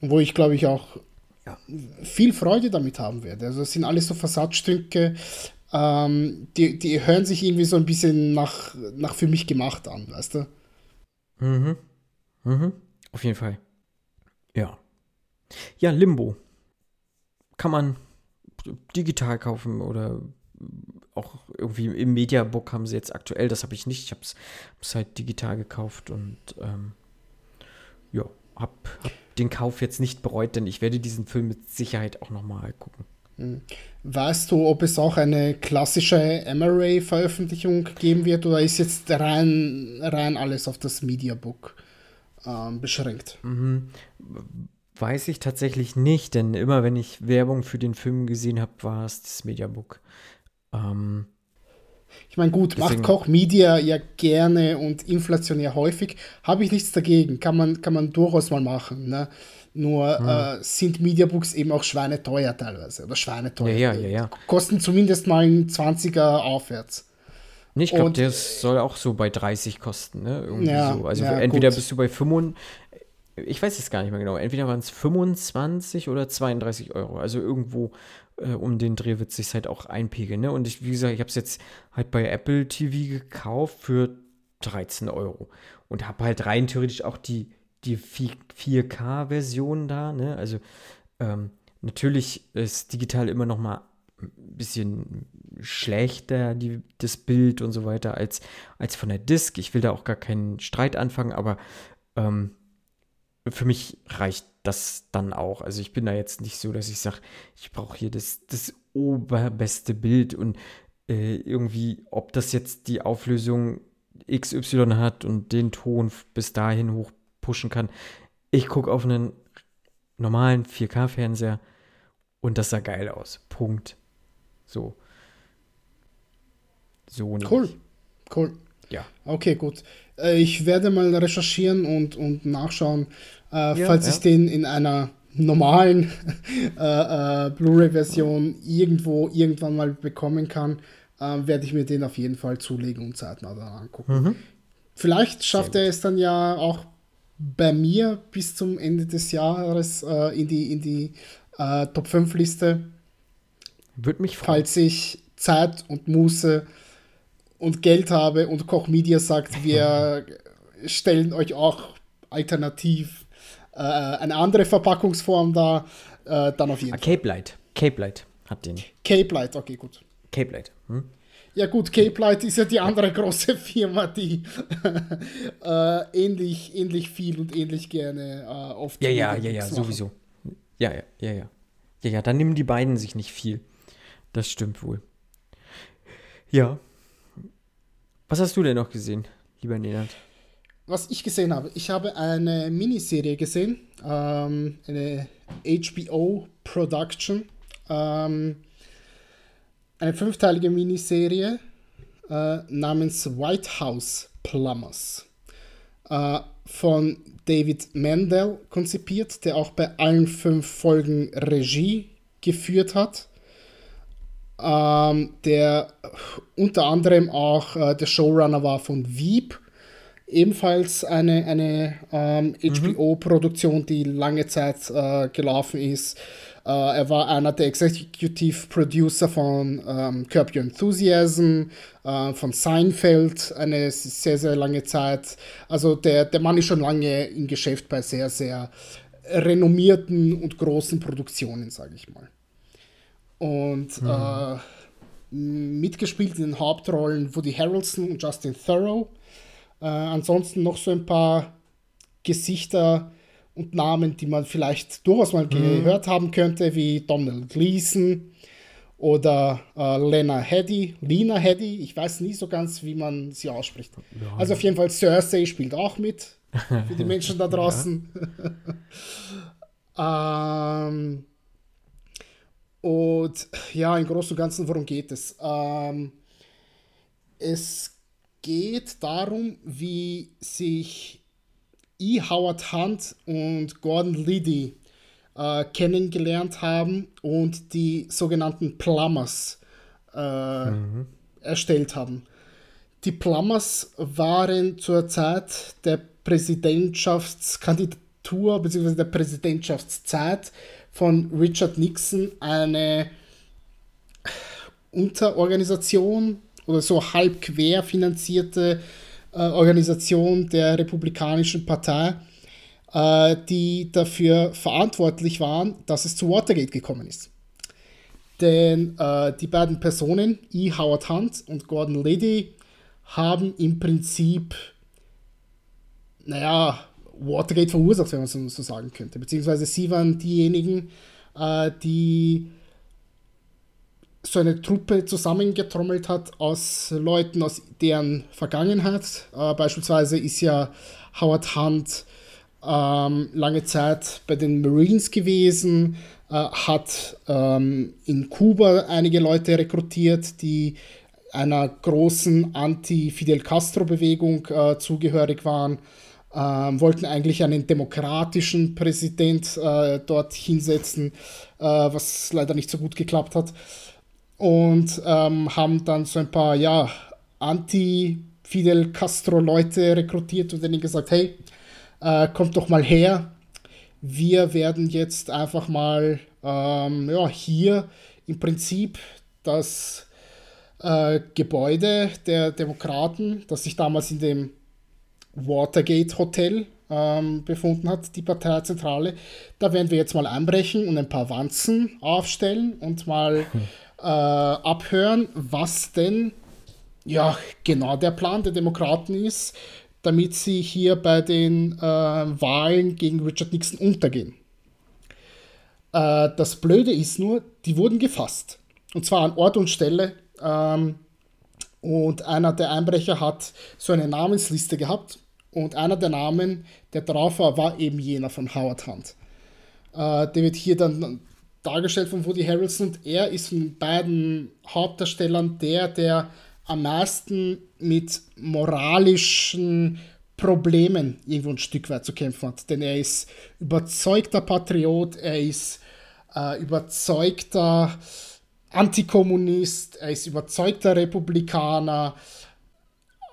Und wo ich, glaube ich, auch ja. viel Freude damit haben werde. Also es sind alles so Versatzstücke, ähm, die, die hören sich irgendwie so ein bisschen nach, nach für mich gemacht an, weißt du? Mhm. Mhm, auf jeden Fall. Ja. Ja, Limbo. Kann man digital kaufen oder auch irgendwie im Mediabook haben sie jetzt aktuell, das habe ich nicht. Ich habe es halt digital gekauft und ähm, ja, habe hab den Kauf jetzt nicht bereut, denn ich werde diesen Film mit Sicherheit auch nochmal gucken. Hm. Weißt du, ob es auch eine klassische MRA-Veröffentlichung geben wird oder ist jetzt rein, rein alles auf das Mediabook ähm, beschränkt? Mhm. Weiß ich tatsächlich nicht, denn immer wenn ich Werbung für den Film gesehen habe, war es das Mediabook. Ähm, ich meine, gut, deswegen, macht Koch Media ja gerne und inflationär häufig. Habe ich nichts dagegen. Kann man, kann man durchaus mal machen. Ne? Nur hm. äh, sind Mediabooks eben auch schweineteuer teilweise. Oder schweineteuer. Ja, ja, ja, ja. Kosten zumindest mal einen 20er aufwärts. Ich glaube, der soll auch so bei 30 kosten, ne? Irgendwie ja, so. Also ja, entweder gut. bist du bei 25, ich weiß es gar nicht mehr genau, entweder waren es 25 oder 32 Euro. Also irgendwo äh, um den Dreh wird sich halt auch einpegeln. Ne? Und ich, wie gesagt, ich habe es jetzt halt bei Apple TV gekauft für 13 Euro. Und habe halt rein theoretisch auch die, die 4K-Version da. Ne? Also ähm, natürlich ist digital immer noch mal bisschen schlechter, die, das Bild und so weiter, als, als von der Disk. Ich will da auch gar keinen Streit anfangen, aber ähm, für mich reicht das dann auch. Also ich bin da jetzt nicht so, dass ich sage, ich brauche hier das, das oberbeste Bild und äh, irgendwie, ob das jetzt die Auflösung XY hat und den Ton bis dahin hoch pushen kann. Ich gucke auf einen normalen 4K-Fernseher und das sah geil aus. Punkt. So. So nicht. Cool. Cool. Ja. Okay, gut. Äh, ich werde mal recherchieren und, und nachschauen, äh, ja, falls ja. ich den in einer normalen äh, äh, Blu-ray-Version irgendwo irgendwann mal bekommen kann, äh, werde ich mir den auf jeden Fall zulegen und zeitnah dann angucken. Mhm. Vielleicht schafft er es dann ja auch bei mir bis zum Ende des Jahres äh, in die, in die äh, Top 5 Liste. Würde mich freuen. Falls ich Zeit und Muße und Geld habe und Koch Media sagt, wir stellen euch auch alternativ äh, eine andere Verpackungsform da, äh, dann auf jeden ah, Fall. Cape Light. Cape Light hat den. Cape Light, okay, gut. Cape Light. Hm? Ja gut, Cape Light ist ja die andere große Firma, die äh, ähnlich, ähnlich viel und ähnlich gerne äh, oft. Ja, ja, ja, ja, sowieso. Ja, ja, ja, ja. Ja, ja, dann nehmen die beiden sich nicht viel. Das stimmt wohl. Ja. Was hast du denn noch gesehen, lieber Nenad? was ich gesehen habe, ich habe eine Miniserie gesehen, ähm, eine HBO Production, ähm, eine fünfteilige Miniserie äh, namens White House Plumbers äh, von David Mandel konzipiert, der auch bei allen fünf Folgen Regie geführt hat. Ähm, der unter anderem auch äh, der Showrunner war von Veep ebenfalls eine, eine ähm, HBO-Produktion, die lange Zeit äh, gelaufen ist. Äh, er war einer der Executive Producer von ähm, Curb Your Enthusiasm, äh, von Seinfeld, eine sehr, sehr lange Zeit. Also der, der Mann ist schon lange im Geschäft bei sehr, sehr renommierten und großen Produktionen, sage ich mal. Und mhm. Äh, mitgespielt in den Hauptrollen Woody Harrelson und Justin Thoreau. Äh, ansonsten noch so ein paar Gesichter und Namen, die man vielleicht durchaus mal mhm. gehört haben könnte, wie Donald Gleason oder äh, Lena Headey, Lena Headey, ich weiß nie so ganz, wie man sie ausspricht. Ja. Also auf jeden Fall Cersei spielt auch mit, für die Menschen da draußen. ähm, und ja, im Großen und Ganzen, worum geht es? Ähm, es geht darum, wie sich E. Howard Hunt und Gordon Liddy äh, kennengelernt haben und die sogenannten Plumbers äh, mhm. erstellt haben. Die Plumbers waren zur Zeit der Präsidentschaftskandidatur bzw. der Präsidentschaftszeit von Richard Nixon eine Unterorganisation oder so halb quer finanzierte äh, Organisation der Republikanischen Partei, äh, die dafür verantwortlich waren, dass es zu Watergate gekommen ist. Denn äh, die beiden Personen, E. Howard Hunt und Gordon Liddy, haben im Prinzip, naja, Watergate verursacht, wenn man so, so sagen könnte. Beziehungsweise sie waren diejenigen, äh, die so eine Truppe zusammengetrommelt hat aus Leuten aus deren Vergangenheit. Äh, beispielsweise ist ja Howard Hunt ähm, lange Zeit bei den Marines gewesen, äh, hat ähm, in Kuba einige Leute rekrutiert, die einer großen Anti-Fidel Castro-Bewegung äh, zugehörig waren. Ähm, wollten eigentlich einen demokratischen Präsident äh, dort hinsetzen, äh, was leider nicht so gut geklappt hat. Und ähm, haben dann so ein paar, ja, Anti-Fidel Castro-Leute rekrutiert und denen gesagt, hey, äh, kommt doch mal her, wir werden jetzt einfach mal, ähm, ja, hier im Prinzip das äh, Gebäude der Demokraten, das sich damals in dem Watergate Hotel ähm, befunden hat, die Parteizentrale. Da werden wir jetzt mal einbrechen und ein paar Wanzen aufstellen und mal äh, abhören, was denn ja genau der Plan der Demokraten ist, damit sie hier bei den äh, Wahlen gegen Richard Nixon untergehen. Äh, das Blöde ist nur, die wurden gefasst. Und zwar an Ort und Stelle. Ähm, und einer der Einbrecher hat so eine Namensliste gehabt. Und einer der Namen, der drauf war, war eben jener von Howard Hunt. Äh, der wird hier dann dargestellt von Woody Harrelson und er ist von beiden Hauptdarstellern der, der am meisten mit moralischen Problemen irgendwo ein Stück weit zu kämpfen hat. Denn er ist überzeugter Patriot, er ist äh, überzeugter Antikommunist, er ist überzeugter Republikaner,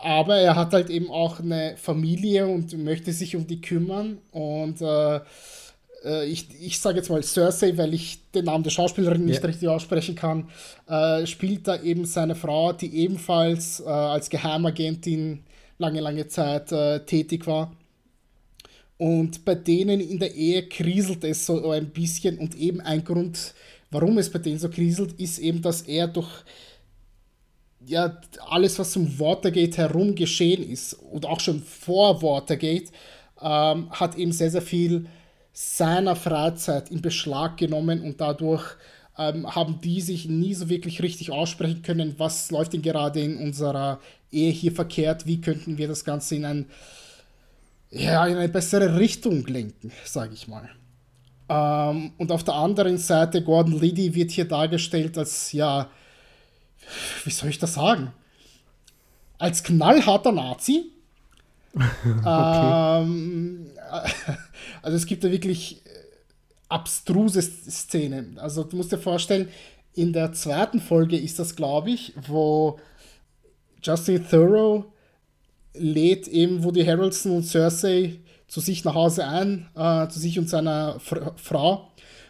aber er hat halt eben auch eine Familie und möchte sich um die kümmern und äh, äh, ich, ich sage jetzt mal Cersei, weil ich den Namen der Schauspielerin nicht ja. richtig aussprechen kann, äh, spielt da eben seine Frau, die ebenfalls äh, als Geheimagentin lange, lange Zeit äh, tätig war. Und bei denen in der Ehe kriselt es so ein bisschen und eben ein Grund, warum es bei denen so kriselt, ist eben, dass er durch ja, alles, was um Watergate herum geschehen ist und auch schon vor Watergate, ähm, hat eben sehr, sehr viel seiner Freizeit in Beschlag genommen und dadurch ähm, haben die sich nie so wirklich richtig aussprechen können, was läuft denn gerade in unserer Ehe hier verkehrt, wie könnten wir das Ganze in, ein, ja, in eine bessere Richtung lenken, sage ich mal. Ähm, und auf der anderen Seite, Gordon Liddy wird hier dargestellt als, ja, wie soll ich das sagen? Als knallharter Nazi. ähm, also es gibt da wirklich äh, abstruse Szenen. Also du musst dir vorstellen, in der zweiten Folge ist das, glaube ich, wo Justin Thoreau lädt eben Woody Harrelson und Cersei zu sich nach Hause ein, äh, zu sich und seiner Fra Frau.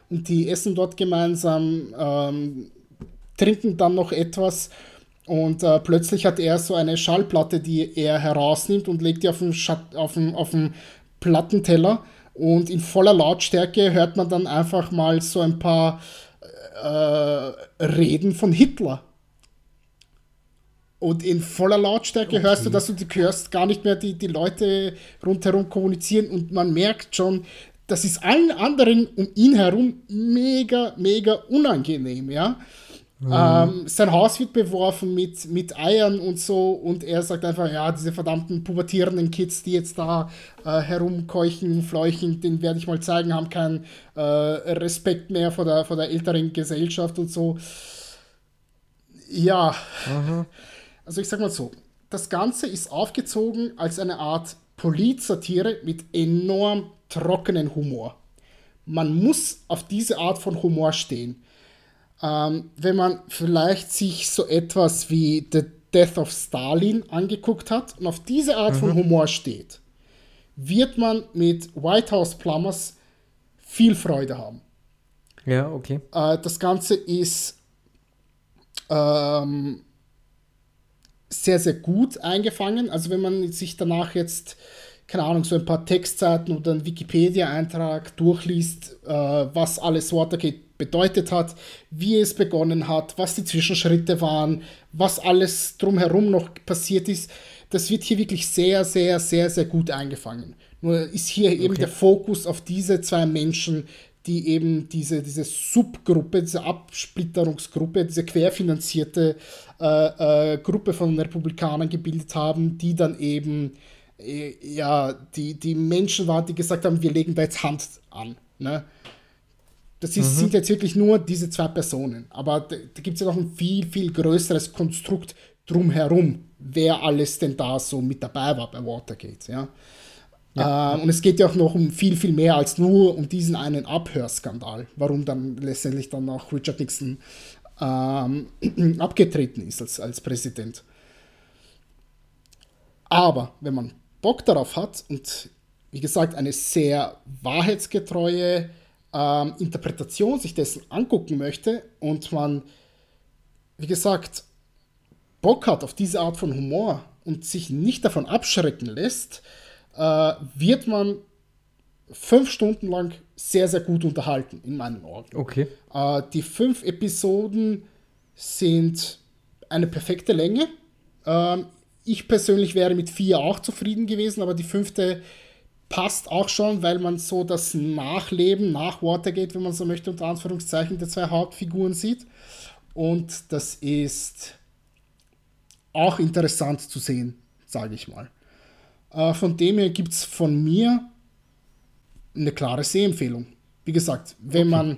Und die essen dort gemeinsam, ähm, trinken dann noch etwas. Und äh, plötzlich hat er so eine Schallplatte, die er herausnimmt und legt die auf den, auf den, auf den Plattenteller. Und in voller Lautstärke hört man dann einfach mal so ein paar äh, Reden von Hitler. Und in voller Lautstärke okay. hörst du dass du, du hörst gar nicht mehr die, die Leute rundherum kommunizieren und man merkt schon, das ist allen anderen um ihn herum mega, mega unangenehm, ja. Mhm. Ähm, sein Haus wird beworfen mit, mit Eiern und so und er sagt einfach, ja, diese verdammten pubertierenden Kids, die jetzt da äh, herumkeuchen, fleuchen, den werde ich mal zeigen, haben keinen äh, Respekt mehr vor der, vor der älteren Gesellschaft und so. Ja. Mhm also ich sag mal so, das Ganze ist aufgezogen als eine Art Polizsatire mit enorm trockenen Humor. Man muss auf diese Art von Humor stehen. Ähm, wenn man vielleicht sich so etwas wie The Death of Stalin angeguckt hat und auf diese Art mhm. von Humor steht, wird man mit White House Plumbers viel Freude haben. Ja, okay. Äh, das Ganze ist ähm, sehr, sehr gut eingefangen. Also wenn man sich danach jetzt keine Ahnung, so ein paar Textseiten oder einen Wikipedia-Eintrag durchliest, äh, was alles Watergate bedeutet hat, wie es begonnen hat, was die Zwischenschritte waren, was alles drumherum noch passiert ist, das wird hier wirklich sehr, sehr, sehr, sehr gut eingefangen. Nur ist hier eben der Fokus auf diese zwei Menschen, die eben diese, diese Subgruppe, diese Absplitterungsgruppe, diese querfinanzierte äh, äh, Gruppe von Republikanern gebildet haben, die dann eben äh, ja, die, die Menschen waren, die gesagt haben, wir legen da jetzt Hand an. Ne? Das ist, mhm. sind jetzt wirklich nur diese zwei Personen. Aber da, da gibt es ja noch ein viel, viel größeres Konstrukt drumherum, wer alles denn da so mit dabei war bei Watergate. Ja? Ja. Ähm, und es geht ja auch noch um viel, viel mehr als nur um diesen einen Abhörskandal, warum dann letztendlich dann auch Richard Nixon ähm, abgetreten ist als, als Präsident. Aber wenn man Bock darauf hat und wie gesagt eine sehr wahrheitsgetreue ähm, Interpretation sich dessen angucken möchte und man, wie gesagt, Bock hat auf diese Art von Humor und sich nicht davon abschrecken lässt, äh, wird man fünf Stunden lang sehr, sehr gut unterhalten, in meinen Augen. Okay. Äh, die fünf Episoden sind eine perfekte Länge. Ähm, ich persönlich wäre mit vier auch zufrieden gewesen, aber die fünfte passt auch schon, weil man so das Nachleben nach Watergate, wenn man so möchte, unter Anführungszeichen der zwei Hauptfiguren sieht. Und das ist auch interessant zu sehen, sage ich mal. Äh, von dem her gibt es von mir eine klare Sehempfehlung. Wie gesagt, wenn okay. man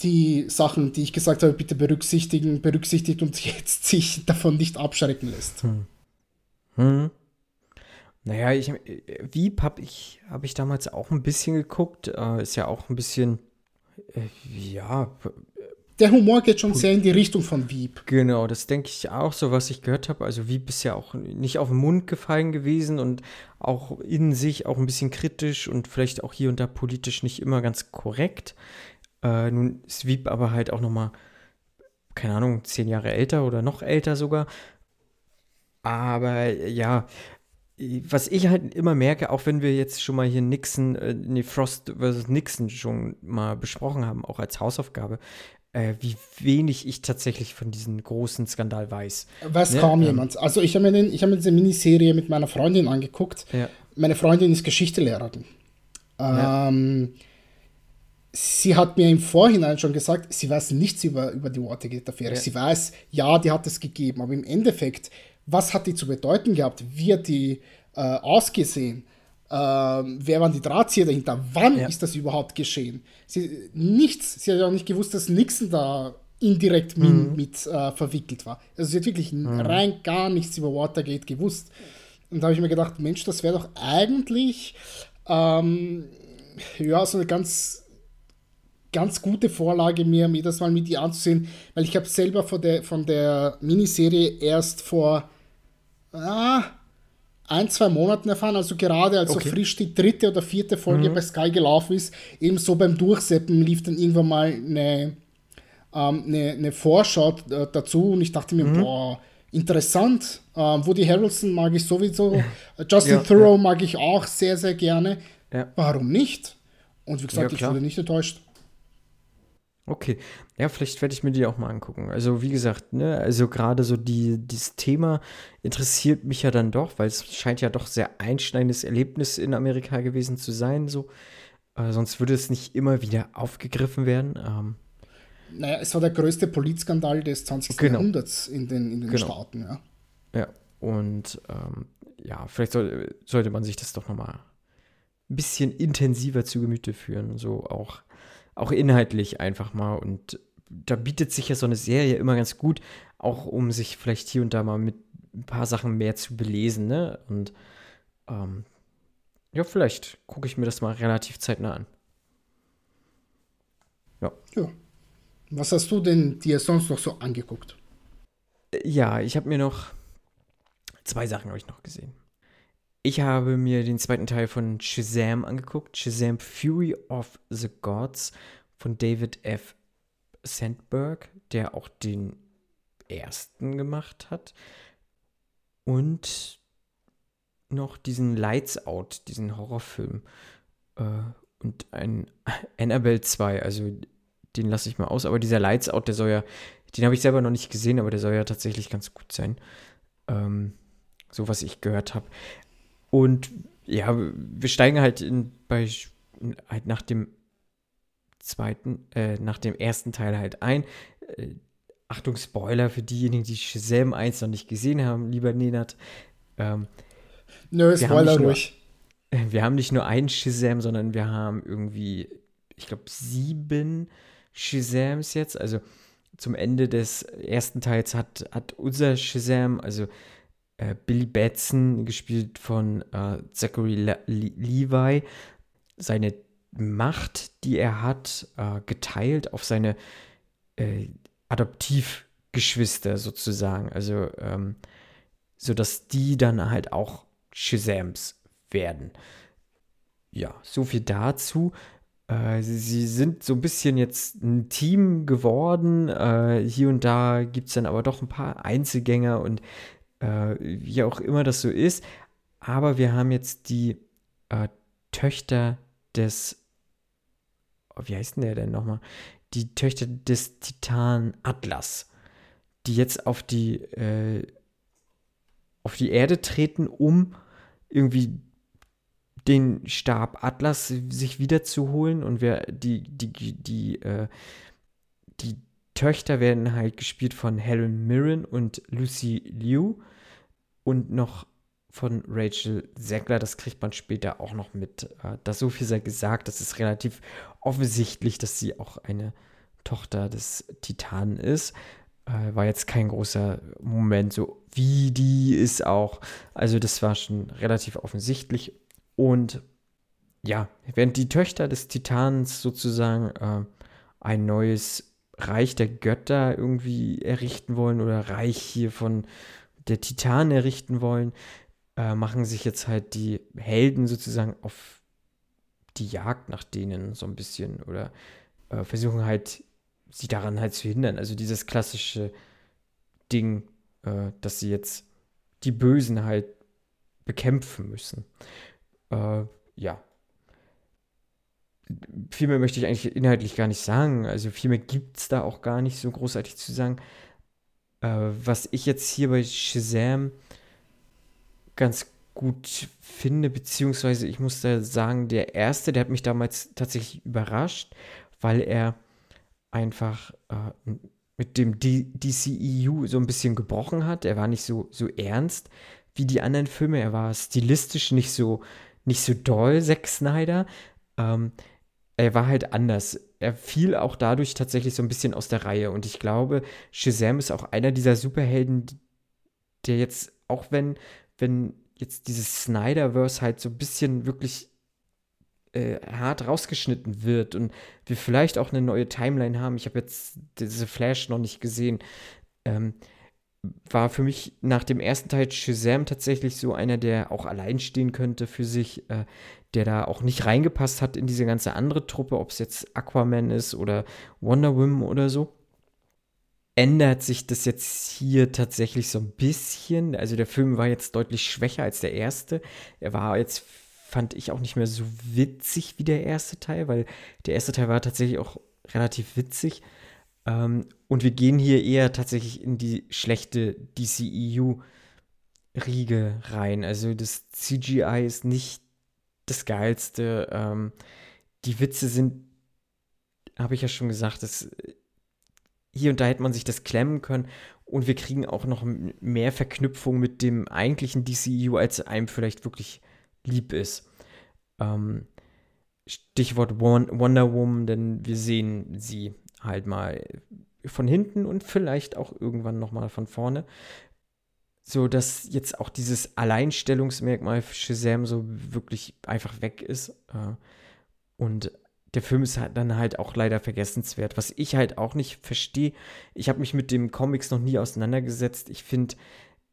die Sachen, die ich gesagt habe, bitte berücksichtigen, berücksichtigt und jetzt sich davon nicht abschrecken lässt. Hm. Hm. Naja, ich, Wieb habe ich, hab ich damals auch ein bisschen geguckt. Äh, ist ja auch ein bisschen, äh, ja, der Humor geht schon sehr in die Richtung von Wieb. Genau, das denke ich auch, so was ich gehört habe. Also Wieb ist ja auch nicht auf den Mund gefallen gewesen und auch in sich auch ein bisschen kritisch und vielleicht auch hier und da politisch nicht immer ganz korrekt. Äh, nun ist Wieb aber halt auch noch mal, keine Ahnung, zehn Jahre älter oder noch älter sogar. Aber ja, was ich halt immer merke, auch wenn wir jetzt schon mal hier Nixon, äh, nee, Frost versus Nixon schon mal besprochen haben, auch als Hausaufgabe, äh, wie wenig ich tatsächlich von diesem großen Skandal weiß. Weiß ne? kaum ähm, jemand. Also ich habe mir, hab mir diese Miniserie mit meiner Freundin angeguckt. Ja. Meine Freundin ist Geschichtelehrerin. Ähm, Sie hat mir im Vorhinein schon gesagt, sie weiß nichts über, über die Watergate-Affäre. Ja. Sie weiß, ja, die hat es gegeben, aber im Endeffekt, was hat die zu bedeuten gehabt? Wie hat die äh, ausgesehen? Ähm, wer waren die Drahtzieher dahinter? Wann ja. ist das überhaupt geschehen? Sie, nichts. Sie hat ja auch nicht gewusst, dass Nixon da indirekt mhm. mit äh, verwickelt war. Also sie hat wirklich mhm. rein gar nichts über Watergate gewusst. Und da habe ich mir gedacht, Mensch, das wäre doch eigentlich ähm, ja so eine ganz ganz gute Vorlage, mir, mir das mal mit ihr anzusehen, weil ich habe selber von der, von der Miniserie erst vor ah, ein, zwei Monaten erfahren, also gerade als okay. so frisch die dritte oder vierte Folge mhm. bei Sky gelaufen ist, eben so beim Durchseppen lief dann irgendwann mal eine, ähm, eine, eine Vorschau äh, dazu und ich dachte mir, mhm. boah, interessant. Ähm, Woody Harrelson mag ich sowieso, äh, Justin ja, Thoreau ja. mag ich auch sehr, sehr gerne. Ja. Warum nicht? Und wie gesagt, ich wurde nicht enttäuscht. Okay, ja, vielleicht werde ich mir die auch mal angucken. Also wie gesagt, ne, also gerade so die, dieses Thema interessiert mich ja dann doch, weil es scheint ja doch sehr einschneidendes Erlebnis in Amerika gewesen zu sein, so. Äh, sonst würde es nicht immer wieder aufgegriffen werden. Ähm, naja, es war der größte Politskandal des 20. Genau. Jahrhunderts in den, in den genau. Staaten, ja. Ja, und ähm, ja, vielleicht soll, sollte man sich das doch nochmal ein bisschen intensiver zu Gemüte führen, so auch auch inhaltlich einfach mal. Und da bietet sich ja so eine Serie immer ganz gut, auch um sich vielleicht hier und da mal mit ein paar Sachen mehr zu belesen, ne? Und ähm, ja, vielleicht gucke ich mir das mal relativ zeitnah an. Ja. ja. Was hast du denn dir sonst noch so angeguckt? Ja, ich habe mir noch zwei Sachen habe ich noch gesehen. Ich habe mir den zweiten Teil von Shazam angeguckt. Shazam Fury of the Gods von David F. Sandberg, der auch den ersten gemacht hat. Und noch diesen Lights Out, diesen Horrorfilm. Äh, und ein Annabelle 2, also den lasse ich mal aus. Aber dieser Lights Out, der soll ja, den habe ich selber noch nicht gesehen, aber der soll ja tatsächlich ganz gut sein. Ähm, so was ich gehört habe. Und ja, wir steigen halt in, bei, halt nach dem zweiten, äh, nach dem ersten Teil halt ein. Äh, Achtung, Spoiler für diejenigen, die Shazam 1 noch nicht gesehen haben, lieber Nenad. Ähm, Nö, Spoiler ruhig. Wir haben nicht nur einen Shazam, sondern wir haben irgendwie, ich glaube, sieben Shazams jetzt. Also zum Ende des ersten Teils hat, hat unser Shazam, also äh, Billy Batson, gespielt von äh, Zachary Le Levi, seine Macht, die er hat, äh, geteilt auf seine äh, Adoptivgeschwister sozusagen. Also, ähm, sodass die dann halt auch Shazams werden. Ja, so viel dazu. Äh, sie sind so ein bisschen jetzt ein Team geworden. Äh, hier und da gibt es dann aber doch ein paar Einzelgänger und äh, wie auch immer das so ist. Aber wir haben jetzt die äh, Töchter des, oh, wie heißt denn der denn nochmal? Die Töchter des Titan Atlas, die jetzt auf die, äh, auf die Erde treten, um irgendwie den Stab Atlas sich wiederzuholen und wir die die die äh, die Töchter werden halt gespielt von Helen Mirren und Lucy Liu und noch von Rachel Zegler, das kriegt man später auch noch mit. Äh, da so viel sei gesagt, das ist relativ offensichtlich, dass sie auch eine Tochter des Titanen ist. Äh, war jetzt kein großer Moment, so wie die ist auch. Also das war schon relativ offensichtlich. Und ja, während die Töchter des Titans sozusagen äh, ein neues Reich der Götter irgendwie errichten wollen oder Reich hier von der Titan errichten wollen, äh, machen sich jetzt halt die Helden sozusagen auf die Jagd nach denen so ein bisschen oder äh, versuchen halt sie daran halt zu hindern. Also dieses klassische Ding, äh, dass sie jetzt die Bösen halt bekämpfen müssen. Äh, ja. Viel mehr möchte ich eigentlich inhaltlich gar nicht sagen. Also viel mehr gibt es da auch gar nicht so großartig zu sagen. Äh, was ich jetzt hier bei Shazam ganz gut finde, beziehungsweise ich muss da sagen, der erste, der hat mich damals tatsächlich überrascht, weil er einfach äh, mit dem D DCEU so ein bisschen gebrochen hat. Er war nicht so, so ernst wie die anderen Filme. Er war stilistisch nicht so, nicht so doll, Zack Snyder. Ähm, er war halt anders. Er fiel auch dadurch tatsächlich so ein bisschen aus der Reihe. Und ich glaube, Shazam ist auch einer dieser Superhelden, der jetzt, auch wenn, wenn jetzt dieses Snyderverse halt so ein bisschen wirklich äh, hart rausgeschnitten wird und wir vielleicht auch eine neue Timeline haben. Ich habe jetzt diese Flash noch nicht gesehen. Ähm, war für mich nach dem ersten Teil Shazam tatsächlich so einer, der auch allein stehen könnte für sich, äh, der da auch nicht reingepasst hat in diese ganze andere Truppe, ob es jetzt Aquaman ist oder Wonder Woman oder so. Ändert sich das jetzt hier tatsächlich so ein bisschen? Also der Film war jetzt deutlich schwächer als der erste. Er war jetzt, fand ich, auch nicht mehr so witzig wie der erste Teil, weil der erste Teil war tatsächlich auch relativ witzig. Ähm, und wir gehen hier eher tatsächlich in die schlechte DCEU-Riege rein. Also das CGI ist nicht das Geilste. Ähm, die Witze sind, habe ich ja schon gesagt, das, hier und da hätte man sich das klemmen können. Und wir kriegen auch noch mehr Verknüpfung mit dem eigentlichen DCEU, als einem vielleicht wirklich lieb ist. Ähm, Stichwort Wonder Woman, denn wir sehen sie halt mal von hinten und vielleicht auch irgendwann nochmal von vorne. So dass jetzt auch dieses Alleinstellungsmerkmal für Shazam so wirklich einfach weg ist. Äh, und der Film ist halt dann halt auch leider vergessenswert. Was ich halt auch nicht verstehe, ich habe mich mit dem Comics noch nie auseinandergesetzt. Ich finde,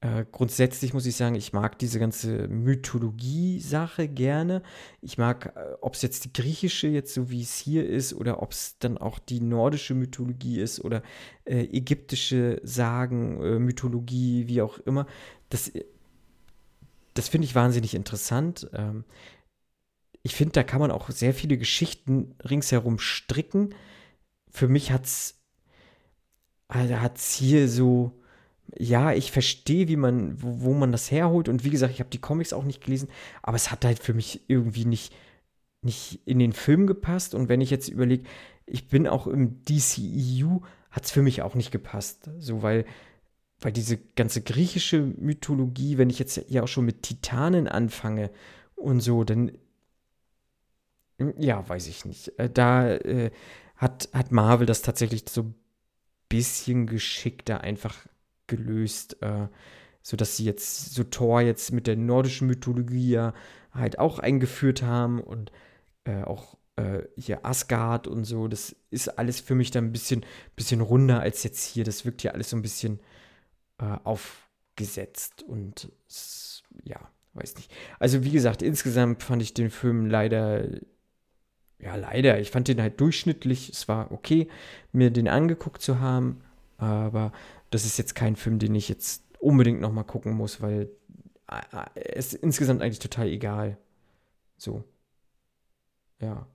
äh, grundsätzlich muss ich sagen, ich mag diese ganze Mythologie-Sache gerne. Ich mag, äh, ob es jetzt die griechische, jetzt so wie es hier ist, oder ob es dann auch die nordische Mythologie ist oder äh, ägyptische Sagen, äh, Mythologie, wie auch immer. Das, das finde ich wahnsinnig interessant. Ähm, ich finde, da kann man auch sehr viele Geschichten ringsherum stricken. Für mich hat es also hat's hier so, ja, ich verstehe, wie man, wo, wo, man das herholt. Und wie gesagt, ich habe die Comics auch nicht gelesen, aber es hat halt für mich irgendwie nicht, nicht in den Film gepasst. Und wenn ich jetzt überlege, ich bin auch im DCEU, hat es für mich auch nicht gepasst. So, weil, weil diese ganze griechische Mythologie, wenn ich jetzt ja auch schon mit Titanen anfange und so, dann ja, weiß ich nicht. Äh, da äh, hat, hat Marvel das tatsächlich so ein bisschen geschickter einfach gelöst, äh, sodass sie jetzt so Thor jetzt mit der nordischen Mythologie ja halt auch eingeführt haben und äh, auch äh, hier Asgard und so. Das ist alles für mich dann ein bisschen, bisschen runder als jetzt hier. Das wirkt ja alles so ein bisschen äh, aufgesetzt und ja, weiß nicht. Also wie gesagt, insgesamt fand ich den Film leider ja, leider. Ich fand den halt durchschnittlich. Es war okay, mir den angeguckt zu haben, aber das ist jetzt kein Film, den ich jetzt unbedingt nochmal gucken muss, weil äh, äh, es ist insgesamt eigentlich total egal. So. Ja.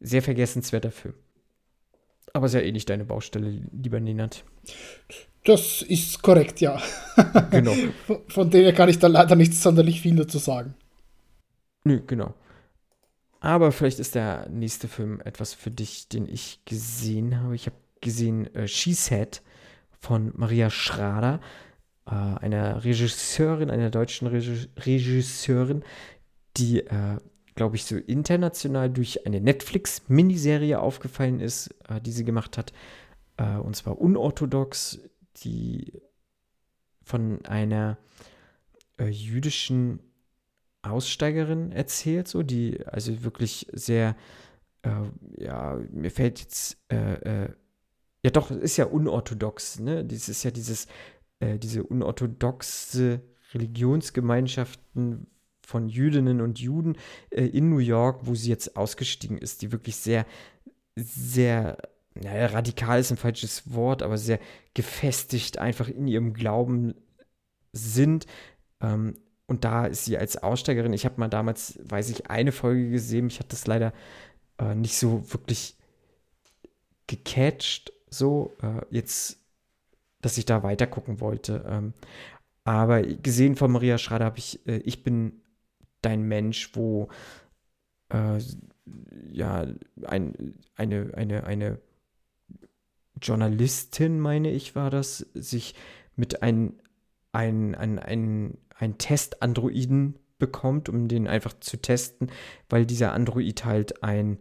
Sehr vergessenswerter Film. Aber sehr ähnlich deine Baustelle, lieber Nenad. Das ist korrekt, ja. Genau. von, von dem kann ich da leider nicht sonderlich viel dazu sagen. Nö, genau. Aber vielleicht ist der nächste Film etwas für dich, den ich gesehen habe. Ich habe gesehen äh, She Said von Maria Schrader, äh, einer Regisseurin, einer deutschen Reg Regisseurin, die, äh, glaube ich, so international durch eine Netflix-Miniserie aufgefallen ist, äh, die sie gemacht hat. Äh, und zwar unorthodox, die von einer äh, jüdischen Aussteigerin erzählt, so die also wirklich sehr, äh, ja, mir fällt jetzt, äh, äh, ja doch, ist ja unorthodox, ne? Das ist ja dieses, äh, diese unorthodoxe Religionsgemeinschaften von Jüdinnen und Juden äh, in New York, wo sie jetzt ausgestiegen ist, die wirklich sehr, sehr, naja, radikal ist ein falsches Wort, aber sehr gefestigt einfach in ihrem Glauben sind. Ähm, und da ist sie als Aussteigerin. Ich habe mal damals, weiß ich, eine Folge gesehen. Ich hatte das leider äh, nicht so wirklich gecatcht, so äh, jetzt, dass ich da weiter gucken wollte. Ähm, aber gesehen von Maria Schrader habe ich, äh, ich bin dein Mensch, wo äh, ja ein, eine, eine, eine Journalistin, meine ich, war das, sich mit ein, ein, ein, ein einen Test-Androiden bekommt, um den einfach zu testen, weil dieser Android halt ein,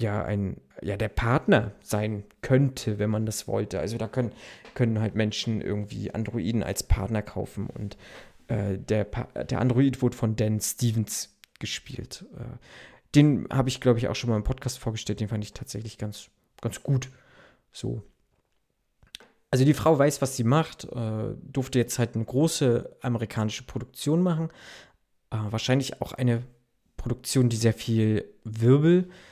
ja, ein, ja, der Partner sein könnte, wenn man das wollte. Also da können, können halt Menschen irgendwie Androiden als Partner kaufen und äh, der, der Android wurde von Dan Stevens gespielt. Äh, den habe ich, glaube ich, auch schon mal im Podcast vorgestellt. Den fand ich tatsächlich ganz, ganz gut. So. Also die Frau weiß, was sie macht, äh, durfte jetzt halt eine große amerikanische Produktion machen. Äh, wahrscheinlich auch eine Produktion, die sehr viel Wirbel, äh,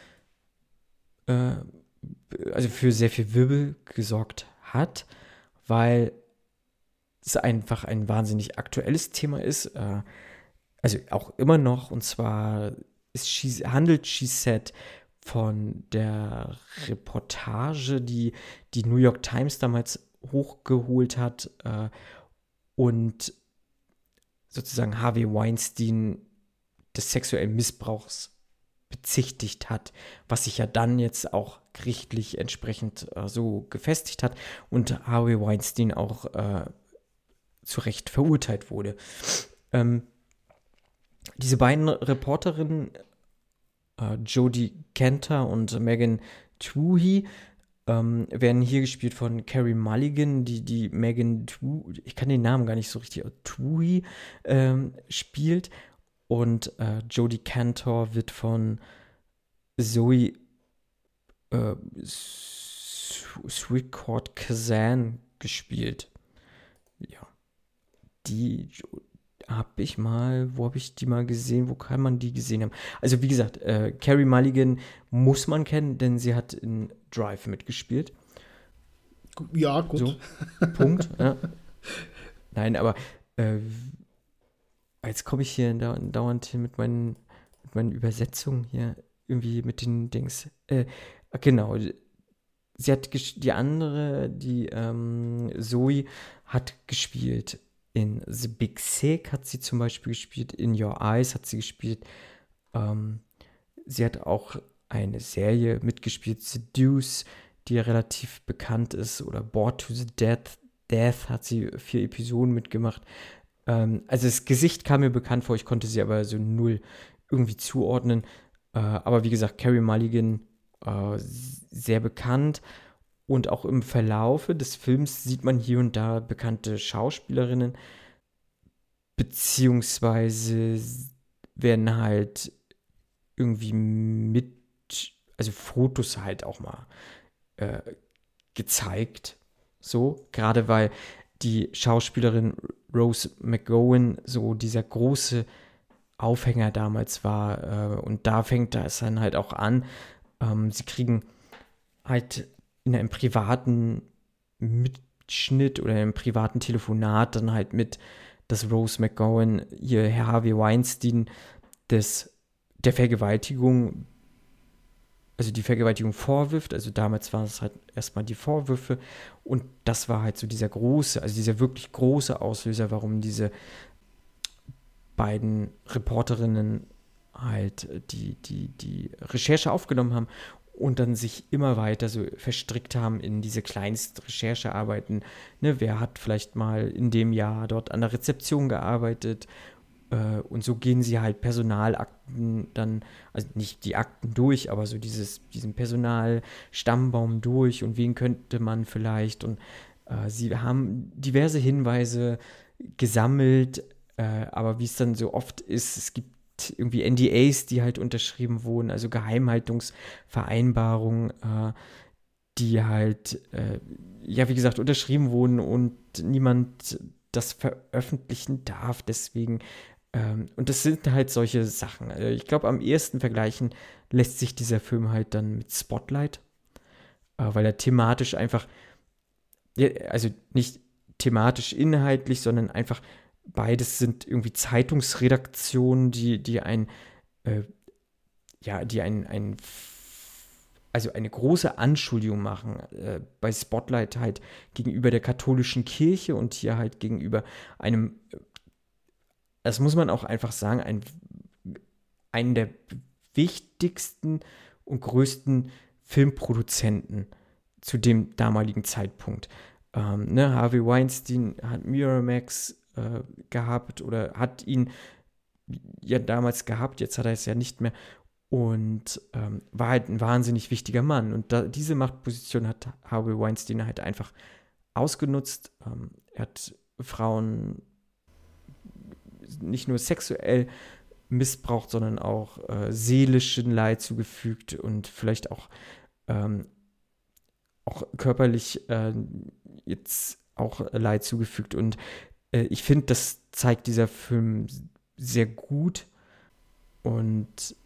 also für sehr viel Wirbel gesorgt hat, weil es einfach ein wahnsinnig aktuelles Thema ist. Äh, also auch immer noch, und zwar she, handelt She Said von der Reportage, die die New York Times damals hochgeholt hat äh, und sozusagen Harvey Weinstein des sexuellen Missbrauchs bezichtigt hat, was sich ja dann jetzt auch gerichtlich entsprechend äh, so gefestigt hat und Harvey Weinstein auch äh, zu Recht verurteilt wurde. Ähm, diese beiden Reporterinnen, äh, Jodie Kenter und Megan Twohy, ähm, werden hier gespielt von Carrie Mulligan, die die Megan Tu, ich kann den Namen gar nicht so richtig, Tui ähm, spielt. Und äh, Jodie Cantor wird von Zoe äh, Sweetcourt Kazan gespielt. Ja. Die habe ich mal, wo habe ich die mal gesehen, wo kann man die gesehen haben? Also wie gesagt, äh, Carrie Mulligan muss man kennen, denn sie hat in Drive mitgespielt. Ja, gut. So, Punkt. ja. Nein, aber äh, Jetzt komme ich hier dauernd hier mit meinen, mit meinen Übersetzungen hier irgendwie mit den Dings. Äh, genau. Sie hat die andere, die ähm, Zoe, hat gespielt. In The Big Sick hat sie zum Beispiel gespielt. In Your Eyes hat sie gespielt. Ähm, sie hat auch eine Serie mitgespielt, The Deuce, die relativ bekannt ist. Oder Bored to the Death. Death hat sie vier Episoden mitgemacht. Ähm, also das Gesicht kam mir bekannt vor, ich konnte sie aber so null irgendwie zuordnen. Äh, aber wie gesagt, Carrie Mulligan äh, sehr bekannt. Und auch im Verlaufe des Films sieht man hier und da bekannte Schauspielerinnen, beziehungsweise werden halt irgendwie mit, also Fotos halt auch mal äh, gezeigt. So, gerade weil die Schauspielerin Rose McGowan so dieser große Aufhänger damals war. Äh, und da fängt es dann halt auch an. Ähm, sie kriegen halt in einem privaten Mitschnitt oder einem privaten Telefonat dann halt mit, dass Rose McGowan ihr Herr Harvey Weinstein des, der Vergewaltigung, also die Vergewaltigung vorwirft. Also damals waren es halt erstmal die Vorwürfe und das war halt so dieser große, also dieser wirklich große Auslöser, warum diese beiden Reporterinnen halt die, die, die Recherche aufgenommen haben und dann sich immer weiter so verstrickt haben in diese kleinsten Recherchearbeiten. Ne, wer hat vielleicht mal in dem Jahr dort an der Rezeption gearbeitet? Äh, und so gehen sie halt Personalakten dann, also nicht die Akten durch, aber so dieses, diesen Personalstammbaum durch und wen könnte man vielleicht. Und äh, sie haben diverse Hinweise gesammelt, äh, aber wie es dann so oft ist, es gibt irgendwie NDAs, die halt unterschrieben wurden, also Geheimhaltungsvereinbarungen, äh, die halt, äh, ja, wie gesagt, unterschrieben wurden und niemand das veröffentlichen darf. Deswegen, ähm, und das sind halt solche Sachen. Also ich glaube, am ehesten vergleichen lässt sich dieser Film halt dann mit Spotlight, äh, weil er thematisch einfach, also nicht thematisch inhaltlich, sondern einfach beides sind irgendwie Zeitungsredaktionen, die, die ein, äh, ja, die ein, ein, also eine große Anschuldigung machen. Äh, bei Spotlight halt gegenüber der katholischen Kirche und hier halt gegenüber einem, das muss man auch einfach sagen, ein, einen der wichtigsten und größten Filmproduzenten zu dem damaligen Zeitpunkt. Ähm, ne, Harvey Weinstein hat Miramax äh, gehabt oder hat ihn ja damals gehabt, jetzt hat er es ja nicht mehr und ähm, war halt ein wahnsinnig wichtiger Mann. Und da, diese Machtposition hat Harvey Weinstein halt einfach ausgenutzt. Ähm, er hat Frauen nicht nur sexuell missbraucht, sondern auch äh, seelischen Leid zugefügt und vielleicht auch, ähm, auch körperlich äh, jetzt auch Leid zugefügt. Und äh, ich finde, das zeigt dieser Film sehr gut. Und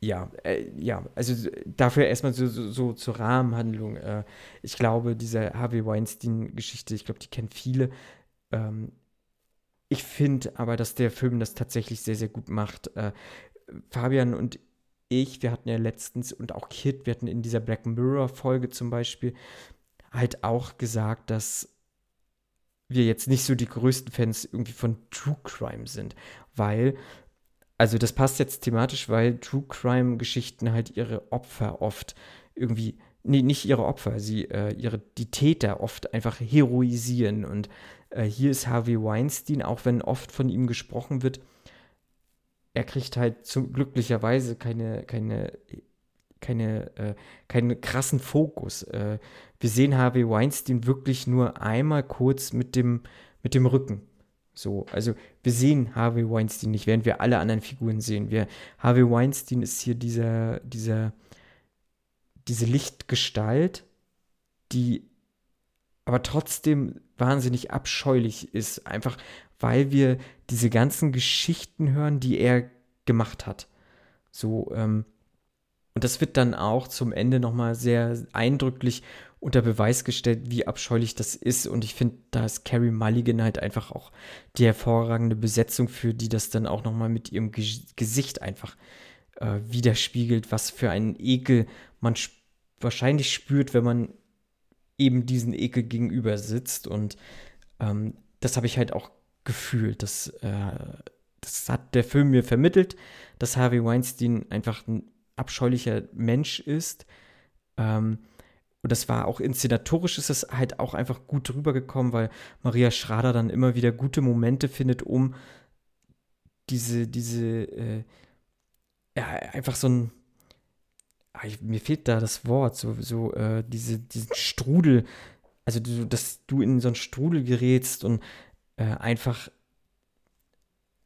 ja, äh, ja, also dafür erstmal so, so, so zur Rahmenhandlung. Äh, ich glaube, diese Harvey Weinstein-Geschichte, ich glaube, die kennen viele. Ähm, ich finde aber, dass der Film das tatsächlich sehr, sehr gut macht. Äh, Fabian und ich, wir hatten ja letztens und auch Kit, wir hatten in dieser Black Mirror-Folge zum Beispiel halt auch gesagt, dass wir jetzt nicht so die größten Fans irgendwie von True Crime sind, weil, also das passt jetzt thematisch, weil True Crime Geschichten halt ihre Opfer oft irgendwie, nee, nicht ihre Opfer, sie, äh, ihre, die Täter oft einfach heroisieren und äh, hier ist Harvey Weinstein, auch wenn oft von ihm gesprochen wird, er kriegt halt zum, glücklicherweise keine, keine keine, äh, keinen krassen Fokus. Äh, wir sehen Harvey Weinstein wirklich nur einmal kurz mit dem, mit dem Rücken. So, also wir sehen Harvey Weinstein nicht, während wir alle anderen Figuren sehen. Wir, Harvey Weinstein ist hier dieser, dieser, diese Lichtgestalt, die aber trotzdem wahnsinnig abscheulich ist, einfach weil wir diese ganzen Geschichten hören, die er gemacht hat. So, ähm, und das wird dann auch zum Ende nochmal sehr eindrücklich unter Beweis gestellt, wie abscheulich das ist. Und ich finde, da ist Carrie Mulligan halt einfach auch die hervorragende Besetzung für, die das dann auch nochmal mit ihrem Ge Gesicht einfach äh, widerspiegelt, was für einen Ekel man sp wahrscheinlich spürt, wenn man eben diesen Ekel gegenüber sitzt. Und ähm, das habe ich halt auch gefühlt. Das, äh, das hat der Film mir vermittelt, dass Harvey Weinstein einfach ein abscheulicher Mensch ist. Ähm, und das war auch inszenatorisch ist es halt auch einfach gut rübergekommen, weil Maria Schrader dann immer wieder gute Momente findet, um diese, diese, äh, ja, einfach so ein, ich, mir fehlt da das Wort, so, so, äh, diese, diesen Strudel, also du, dass du in so einen Strudel gerätst und äh, einfach,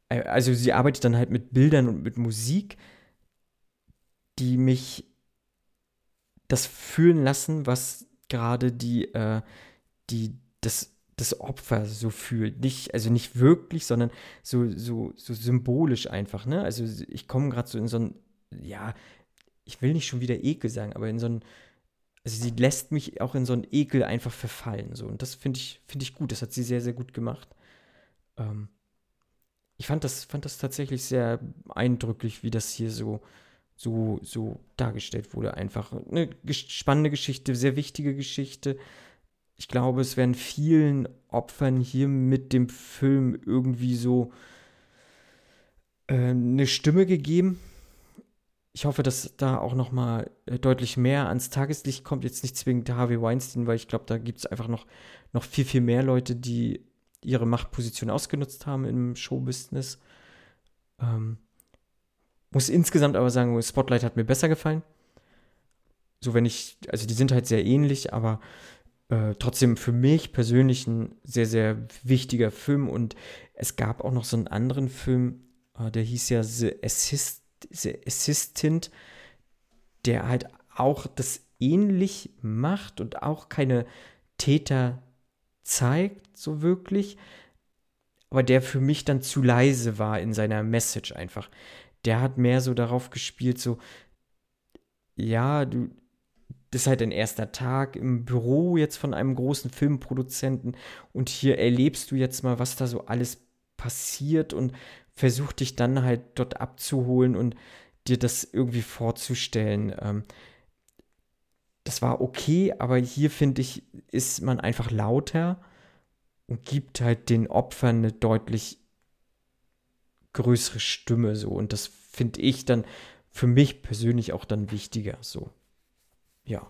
äh, also sie arbeitet dann halt mit Bildern und mit Musik, die mich das fühlen lassen, was gerade die, äh, die, das, das Opfer so fühlt. Nicht, also nicht wirklich, sondern so, so, so symbolisch einfach, ne? Also ich komme gerade so in so ein, ja, ich will nicht schon wieder Ekel sagen, aber in so ein, also sie lässt mich auch in so einen Ekel einfach verfallen. So. Und das finde ich, finde ich gut. Das hat sie sehr, sehr gut gemacht. Ähm, ich fand das, fand das tatsächlich sehr eindrücklich, wie das hier so, so, so dargestellt wurde. Einfach eine spannende Geschichte, sehr wichtige Geschichte. Ich glaube, es werden vielen Opfern hier mit dem Film irgendwie so äh, eine Stimme gegeben. Ich hoffe, dass da auch noch mal äh, deutlich mehr ans Tageslicht kommt. Jetzt nicht zwingend Harvey Weinstein, weil ich glaube, da gibt es einfach noch, noch viel, viel mehr Leute, die ihre Machtposition ausgenutzt haben im Showbusiness. Ähm, muss insgesamt aber sagen, Spotlight hat mir besser gefallen. So, wenn ich, also die sind halt sehr ähnlich, aber äh, trotzdem für mich persönlich ein sehr, sehr wichtiger Film. Und es gab auch noch so einen anderen Film, äh, der hieß ja The, Assist, The Assistant, der halt auch das ähnlich macht und auch keine Täter zeigt, so wirklich. Aber der für mich dann zu leise war in seiner Message einfach der hat mehr so darauf gespielt, so, ja, du, das ist halt ein erster Tag im Büro jetzt von einem großen Filmproduzenten und hier erlebst du jetzt mal, was da so alles passiert und versuch dich dann halt dort abzuholen und dir das irgendwie vorzustellen. Ähm, das war okay, aber hier finde ich, ist man einfach lauter und gibt halt den Opfern eine deutlich größere Stimme so und das finde ich dann für mich persönlich auch dann wichtiger so. Ja.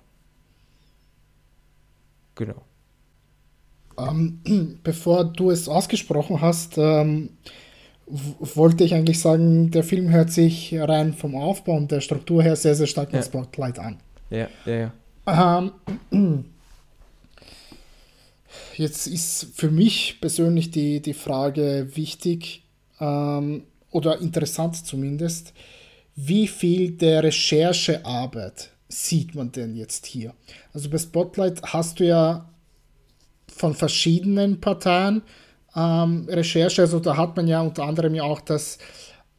Genau. Ähm, bevor du es ausgesprochen hast, ähm, wollte ich eigentlich sagen, der Film hört sich rein vom Aufbau und der Struktur her sehr, sehr stark ja. Spotlight an. Ja, ja, ja. Ähm, jetzt ist für mich persönlich die, die Frage wichtig, ähm, oder interessant zumindest, wie viel der Recherchearbeit sieht man denn jetzt hier? Also bei Spotlight hast du ja von verschiedenen Parteien ähm, Recherche, also da hat man ja unter anderem ja auch, dass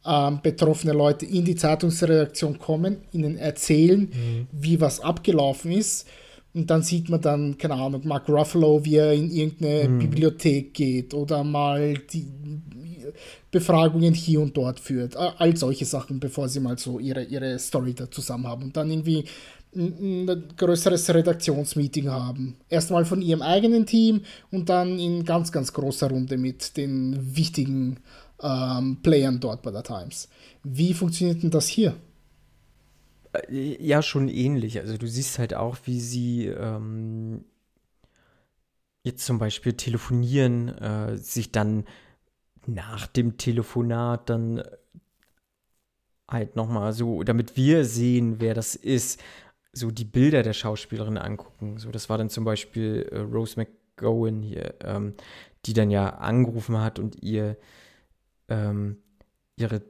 ähm, betroffene Leute in die Zeitungsredaktion kommen, ihnen erzählen, mhm. wie was abgelaufen ist. Und dann sieht man dann, keine Ahnung, Mark Ruffalo, wie er in irgendeine mhm. Bibliothek geht oder mal die Befragungen hier und dort führt. All solche Sachen, bevor sie mal so ihre, ihre Story da zusammen haben und dann irgendwie ein, größeres Redaktionsmeeting haben. Erstmal von ihrem eigenen Team und dann in ganz, ganz großer Runde mit den wichtigen ähm, Playern dort bei der Times. Wie funktioniert denn das hier? Äh, ja, schon ähnlich. Also du siehst halt auch, wie sie ähm, jetzt zum Beispiel telefonieren, äh, sich dann nach dem Telefonat dann halt nochmal so, damit wir sehen, wer das ist, so die Bilder der Schauspielerin angucken. So, das war dann zum Beispiel äh, Rose McGowan hier, ähm, die dann ja angerufen hat und ihr ähm, ihre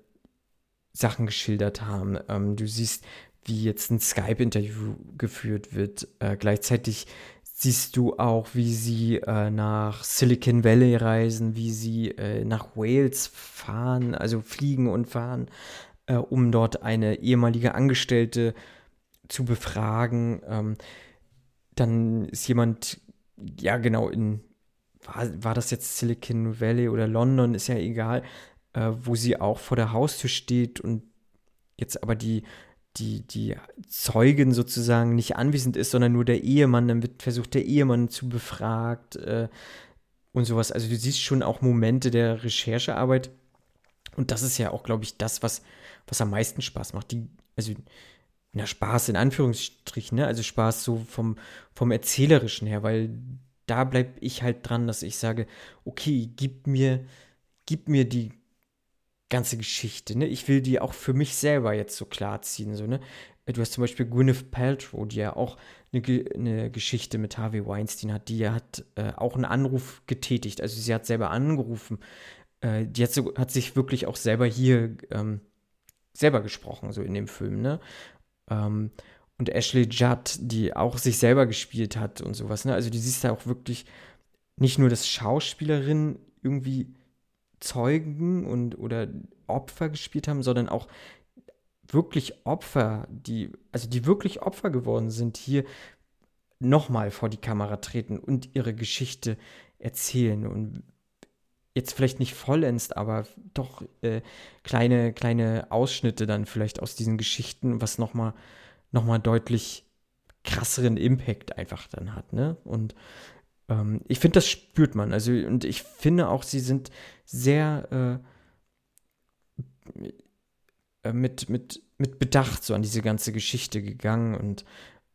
Sachen geschildert haben. Ähm, du siehst, wie jetzt ein Skype-Interview geführt wird. Äh, gleichzeitig siehst du auch, wie sie äh, nach Silicon Valley reisen, wie sie äh, nach Wales fahren, also fliegen und fahren, äh, um dort eine ehemalige Angestellte zu befragen. Ähm, dann ist jemand, ja genau, in, war, war das jetzt Silicon Valley oder London, ist ja egal, äh, wo sie auch vor der Haustür steht und jetzt aber die, die, die Zeugin sozusagen nicht anwesend ist, sondern nur der Ehemann, dann wird versucht, der Ehemann zu befragt äh, und sowas. Also du siehst schon auch Momente der Recherchearbeit. Und das ist ja auch, glaube ich, das, was, was am meisten Spaß macht. Die, also, na, Spaß in Anführungsstrichen, ne? Also Spaß so vom, vom Erzählerischen her, weil da bleibe ich halt dran, dass ich sage, okay, gib mir, gib mir die ganze Geschichte. Ne? Ich will die auch für mich selber jetzt so klarziehen. So, ne? Du hast zum Beispiel Gwyneth Paltrow, die ja auch eine, eine Geschichte mit Harvey Weinstein hat. Die hat äh, auch einen Anruf getätigt. Also sie hat selber angerufen. Äh, die hat, so, hat sich wirklich auch selber hier ähm, selber gesprochen, so in dem Film. Ne? Ähm, und Ashley Judd, die auch sich selber gespielt hat und sowas. Ne? Also du siehst da auch wirklich nicht nur, dass Schauspielerinnen irgendwie Zeugen und oder Opfer gespielt haben, sondern auch wirklich Opfer, die, also die wirklich Opfer geworden sind, hier nochmal vor die Kamera treten und ihre Geschichte erzählen und jetzt vielleicht nicht vollends, aber doch äh, kleine, kleine Ausschnitte dann vielleicht aus diesen Geschichten, was nochmal noch mal deutlich krasseren Impact einfach dann hat, ne? Und ähm, ich finde, das spürt man. Also, und ich finde auch, sie sind sehr äh, äh, mit, mit, mit Bedacht so an diese ganze Geschichte gegangen und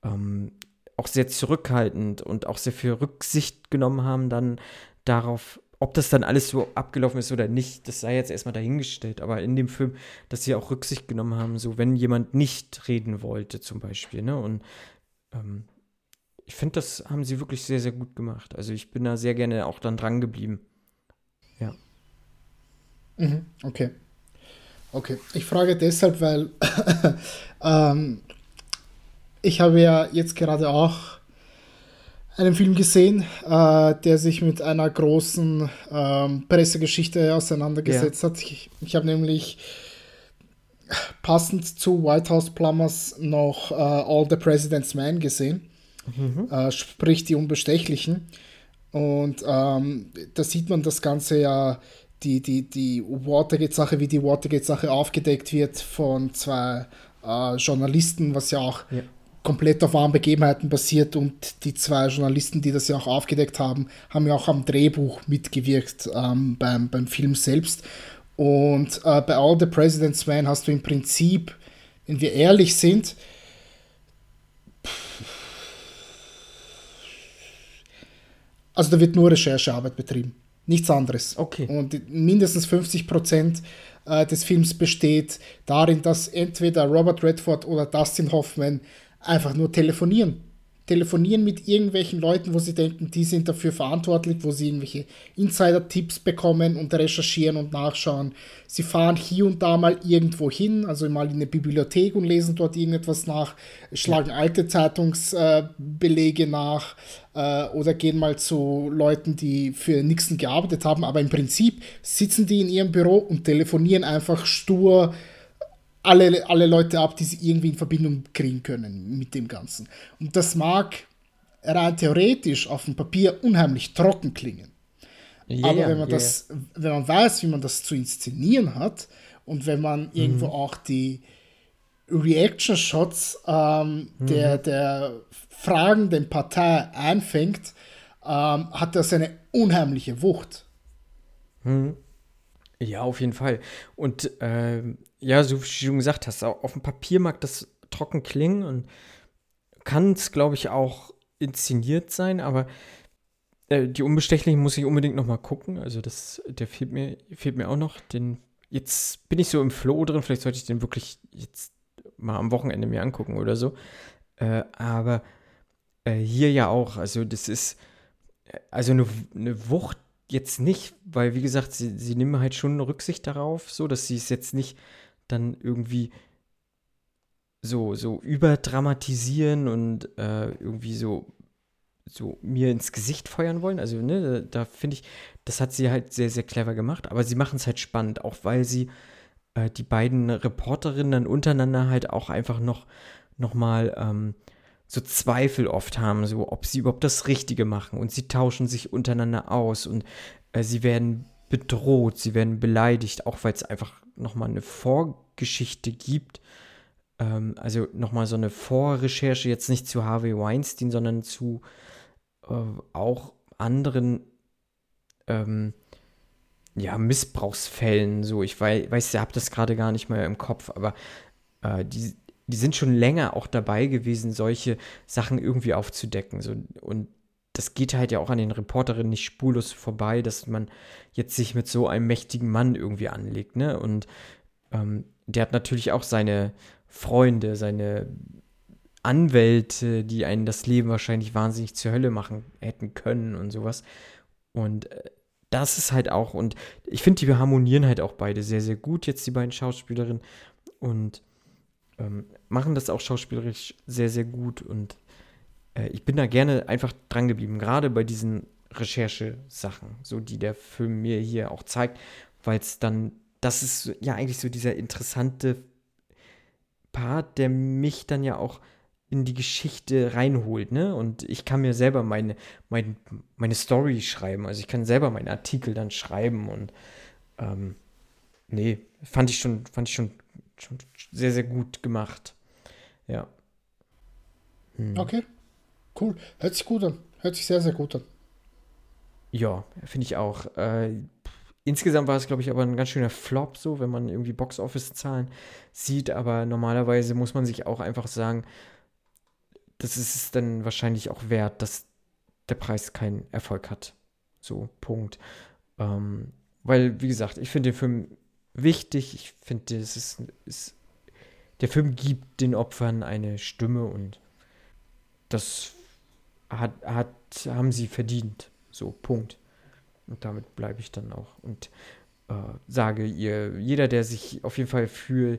ähm, auch sehr zurückhaltend und auch sehr viel Rücksicht genommen haben dann darauf, ob das dann alles so abgelaufen ist oder nicht, das sei jetzt erstmal dahingestellt. Aber in dem Film, dass sie auch Rücksicht genommen haben, so wenn jemand nicht reden wollte, zum Beispiel, ne? Und ähm, ich finde, das haben sie wirklich sehr, sehr gut gemacht. Also ich bin da sehr gerne auch dann dran geblieben. Ja. Mhm, okay. Okay. Ich frage deshalb, weil ähm, ich habe ja jetzt gerade auch einen Film gesehen, äh, der sich mit einer großen ähm, Pressegeschichte auseinandergesetzt ja. hat. Ich, ich habe nämlich passend zu White House Plumbers noch äh, All the President's Men gesehen mhm. äh, sprich die Unbestechlichen. Und ähm, da sieht man das Ganze ja, die, die, die Watergate-Sache, wie die Watergate-Sache aufgedeckt wird von zwei äh, Journalisten, was ja auch ja. Komplett auf wahren Begebenheiten basiert. Und die zwei Journalisten, die das ja auch aufgedeckt haben, haben ja auch am Drehbuch mitgewirkt ähm, beim, beim Film selbst. Und äh, bei All the President's Man hast du im Prinzip, wenn wir ehrlich sind, Also da wird nur Recherchearbeit betrieben, nichts anderes. Okay. Und mindestens 50 Prozent äh, des Films besteht darin, dass entweder Robert Redford oder Dustin Hoffman einfach nur telefonieren telefonieren mit irgendwelchen Leuten, wo sie denken, die sind dafür verantwortlich, wo sie irgendwelche Insider-Tipps bekommen und recherchieren und nachschauen. Sie fahren hier und da mal irgendwo hin, also mal in eine Bibliothek und lesen dort irgendetwas nach, schlagen alte Zeitungsbelege nach äh, oder gehen mal zu Leuten, die für Nixon gearbeitet haben. Aber im Prinzip sitzen die in ihrem Büro und telefonieren einfach stur alle, alle Leute ab, die sie irgendwie in Verbindung kriegen können mit dem Ganzen. Und das mag rein theoretisch auf dem Papier unheimlich trocken klingen. Yeah, Aber wenn man yeah. das, wenn man weiß, wie man das zu inszenieren hat und wenn man mhm. irgendwo auch die Reaction-Shots ähm, mhm. der, der fragenden Partei einfängt, ähm, hat das eine unheimliche Wucht. Mhm. Ja, auf jeden Fall. Und ähm, ja, so wie du schon gesagt hast, auf dem Papier mag das trocken klingen und kann es, glaube ich, auch inszeniert sein, aber äh, die Unbestechlichen muss ich unbedingt noch mal gucken. Also das, der fehlt mir, fehlt mir auch noch. Den, jetzt bin ich so im Flow drin, vielleicht sollte ich den wirklich jetzt mal am Wochenende mir angucken oder so. Äh, aber äh, hier ja auch, also das ist also eine, eine Wucht jetzt nicht, weil wie gesagt, sie, sie nehmen halt schon Rücksicht darauf, so dass sie es jetzt nicht dann irgendwie so, so überdramatisieren und äh, irgendwie so, so mir ins Gesicht feuern wollen. Also, ne, da, da finde ich, das hat sie halt sehr, sehr clever gemacht, aber sie machen es halt spannend, auch weil sie äh, die beiden Reporterinnen dann untereinander halt auch einfach noch, noch mal ähm, so Zweifel oft haben, so ob sie überhaupt das Richtige machen und sie tauschen sich untereinander aus und äh, sie werden bedroht, sie werden beleidigt, auch weil es einfach nochmal eine Vorgeschichte gibt. Ähm, also nochmal so eine Vorrecherche, jetzt nicht zu Harvey Weinstein, sondern zu äh, auch anderen ähm, ja, Missbrauchsfällen. So, ich weiß, weiß ihr habt das gerade gar nicht mehr im Kopf, aber äh, die, die sind schon länger auch dabei gewesen, solche Sachen irgendwie aufzudecken. So, und das geht halt ja auch an den Reporterinnen nicht spurlos vorbei, dass man jetzt sich mit so einem mächtigen Mann irgendwie anlegt, ne? Und ähm, der hat natürlich auch seine Freunde, seine Anwälte, die einen das Leben wahrscheinlich wahnsinnig zur Hölle machen hätten können und sowas. Und äh, das ist halt auch, und ich finde, die harmonieren halt auch beide sehr, sehr gut, jetzt die beiden Schauspielerinnen. Und ähm, machen das auch schauspielerisch sehr, sehr gut. Und äh, ich bin da gerne einfach dran geblieben, gerade bei diesen Recherche-Sachen, so die der Film mir hier auch zeigt, weil es dann, das ist ja eigentlich so dieser interessante Part, der mich dann ja auch in die Geschichte reinholt, ne? Und ich kann mir selber meine, meine, meine Story schreiben. Also ich kann selber meinen Artikel dann schreiben und ähm, nee, fand ich schon, fand ich schon, schon sehr, sehr gut gemacht. Ja. Hm. Okay. Cool. Hört sich gut an. Hört sich sehr, sehr gut an. Ja, finde ich auch. Äh, insgesamt war es, glaube ich, aber ein ganz schöner Flop, so, wenn man irgendwie Box-Office-Zahlen sieht. Aber normalerweise muss man sich auch einfach sagen, das ist es dann wahrscheinlich auch wert, dass der Preis keinen Erfolg hat. So, Punkt. Ähm, weil, wie gesagt, ich finde den Film wichtig. Ich finde, es ist, ist, der Film gibt den Opfern eine Stimme und das hat, hat, haben sie verdient. So, Punkt. Und damit bleibe ich dann auch und äh, sage ihr, jeder, der sich auf jeden Fall für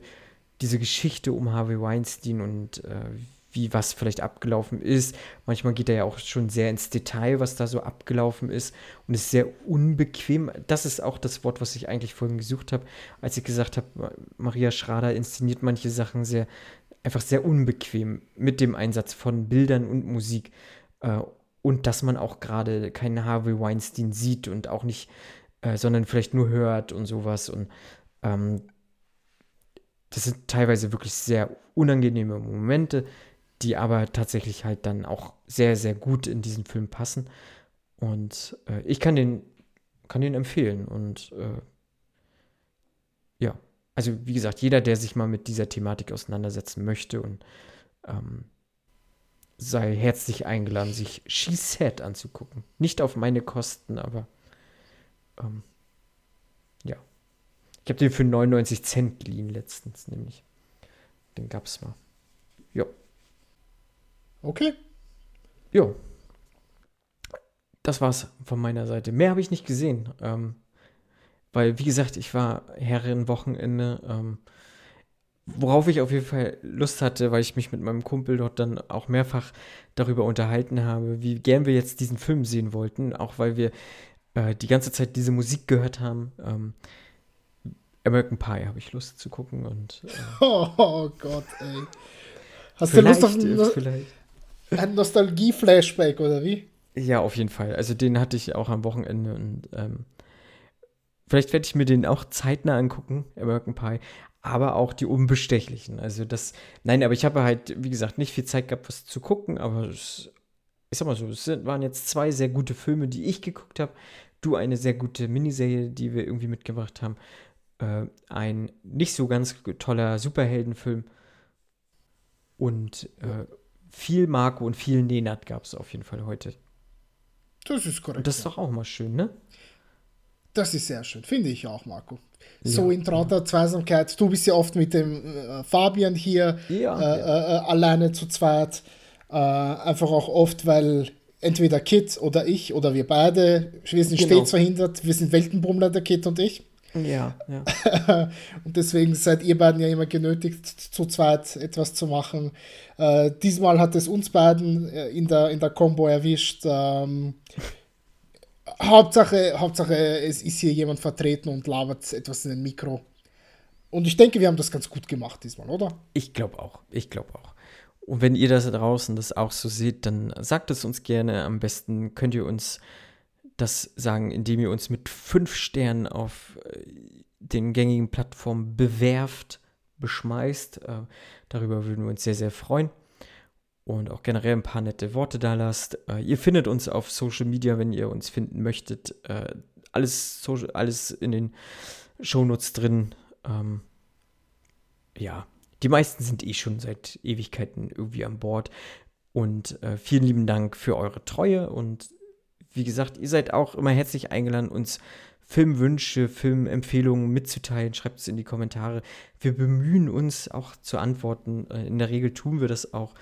diese Geschichte um Harvey Weinstein und äh, wie was vielleicht abgelaufen ist. Manchmal geht er ja auch schon sehr ins Detail, was da so abgelaufen ist und ist sehr unbequem. Das ist auch das Wort, was ich eigentlich vorhin gesucht habe, als ich gesagt habe, Maria Schrader inszeniert manche Sachen sehr, einfach sehr unbequem mit dem Einsatz von Bildern und Musik. Äh, und dass man auch gerade keinen Harvey Weinstein sieht und auch nicht, äh, sondern vielleicht nur hört und sowas. Und ähm, das sind teilweise wirklich sehr unangenehme Momente, die aber tatsächlich halt dann auch sehr, sehr gut in diesen Film passen. Und äh, ich kann den, kann den empfehlen. Und äh, ja, also wie gesagt, jeder, der sich mal mit dieser Thematik auseinandersetzen möchte und ähm, sei herzlich eingeladen, sich She Said anzugucken. Nicht auf meine Kosten, aber ähm, ja. Ich habe den für 99 Cent geliehen letztens, nämlich. Den gab's mal. Ja. Okay. Jo. Das war's von meiner Seite. Mehr habe ich nicht gesehen. Ähm, weil, wie gesagt, ich war Herrenwochenende. Ähm, worauf ich auf jeden Fall Lust hatte, weil ich mich mit meinem Kumpel dort dann auch mehrfach darüber unterhalten habe, wie gern wir jetzt diesen Film sehen wollten, auch weil wir äh, die ganze Zeit diese Musik gehört haben. Ähm, American Pie habe ich Lust zu gucken und. Äh, oh, oh, Gott, ey. Hast du Lust auf ein, ein Nostalgie-Flashback oder wie? Ja, auf jeden Fall. Also den hatte ich auch am Wochenende und ähm, vielleicht werde ich mir den auch zeitnah angucken, American Pie aber auch die Unbestechlichen. Also das, nein, aber ich habe halt, wie gesagt, nicht viel Zeit gehabt, was zu gucken, aber es, ich sag mal so, es waren jetzt zwei sehr gute Filme, die ich geguckt habe. Du eine sehr gute Miniserie, die wir irgendwie mitgebracht haben. Äh, ein nicht so ganz toller Superheldenfilm. Und äh, viel Marco und viel Nenat gab es auf jeden Fall heute. Das ist korrekt. Und das ist doch auch mal schön, ne? Das ist sehr schön, finde ich auch, Marco. So in trauter Zweisamkeit. Du bist ja oft mit dem äh, Fabian hier ja, äh, äh, alleine zu zweit. Äh, einfach auch oft, weil entweder Kit oder ich oder wir beide, wir sind genau. stets verhindert, wir sind Weltenbummler, der Kit und ich. Ja, ja. und deswegen seid ihr beiden ja immer genötigt, zu zweit etwas zu machen. Äh, diesmal hat es uns beiden äh, in der, in der Combo erwischt. Ähm, Hauptsache, Hauptsache, es ist hier jemand vertreten und labert etwas in den Mikro. Und ich denke, wir haben das ganz gut gemacht diesmal, oder? Ich glaube auch. Ich glaube auch. Und wenn ihr das da draußen das auch so seht, dann sagt es uns gerne. Am besten könnt ihr uns das sagen, indem ihr uns mit fünf Sternen auf äh, den gängigen Plattformen bewerft, beschmeißt. Äh, darüber würden wir uns sehr, sehr freuen. Und auch generell ein paar nette Worte da lasst. Äh, ihr findet uns auf Social Media, wenn ihr uns finden möchtet. alles, Social, alles in den Shownotes drin. Ähm, ja, die meisten sind eh schon seit Ewigkeiten irgendwie an Bord. Und äh, vielen lieben Dank für eure Treue. Und wie gesagt, ihr seid auch immer herzlich eingeladen, uns Filmwünsche, Filmempfehlungen mitzuteilen. Schreibt es in die Kommentare. Wir bemühen uns auch zu antworten. Äh, in der Regel tun wir das auch.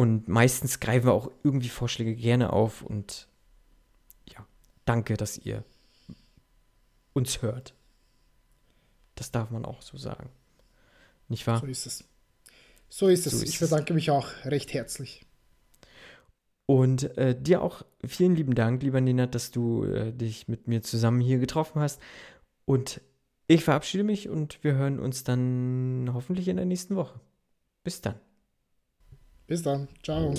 Und meistens greifen wir auch irgendwie Vorschläge gerne auf. Und ja, danke, dass ihr uns hört. Das darf man auch so sagen. Nicht wahr? So ist es. So ist es. So ist ich bedanke es. mich auch recht herzlich. Und äh, dir auch vielen lieben Dank, lieber Nenad, dass du äh, dich mit mir zusammen hier getroffen hast. Und ich verabschiede mich und wir hören uns dann hoffentlich in der nächsten Woche. Bis dann. Bis dann. Ciao.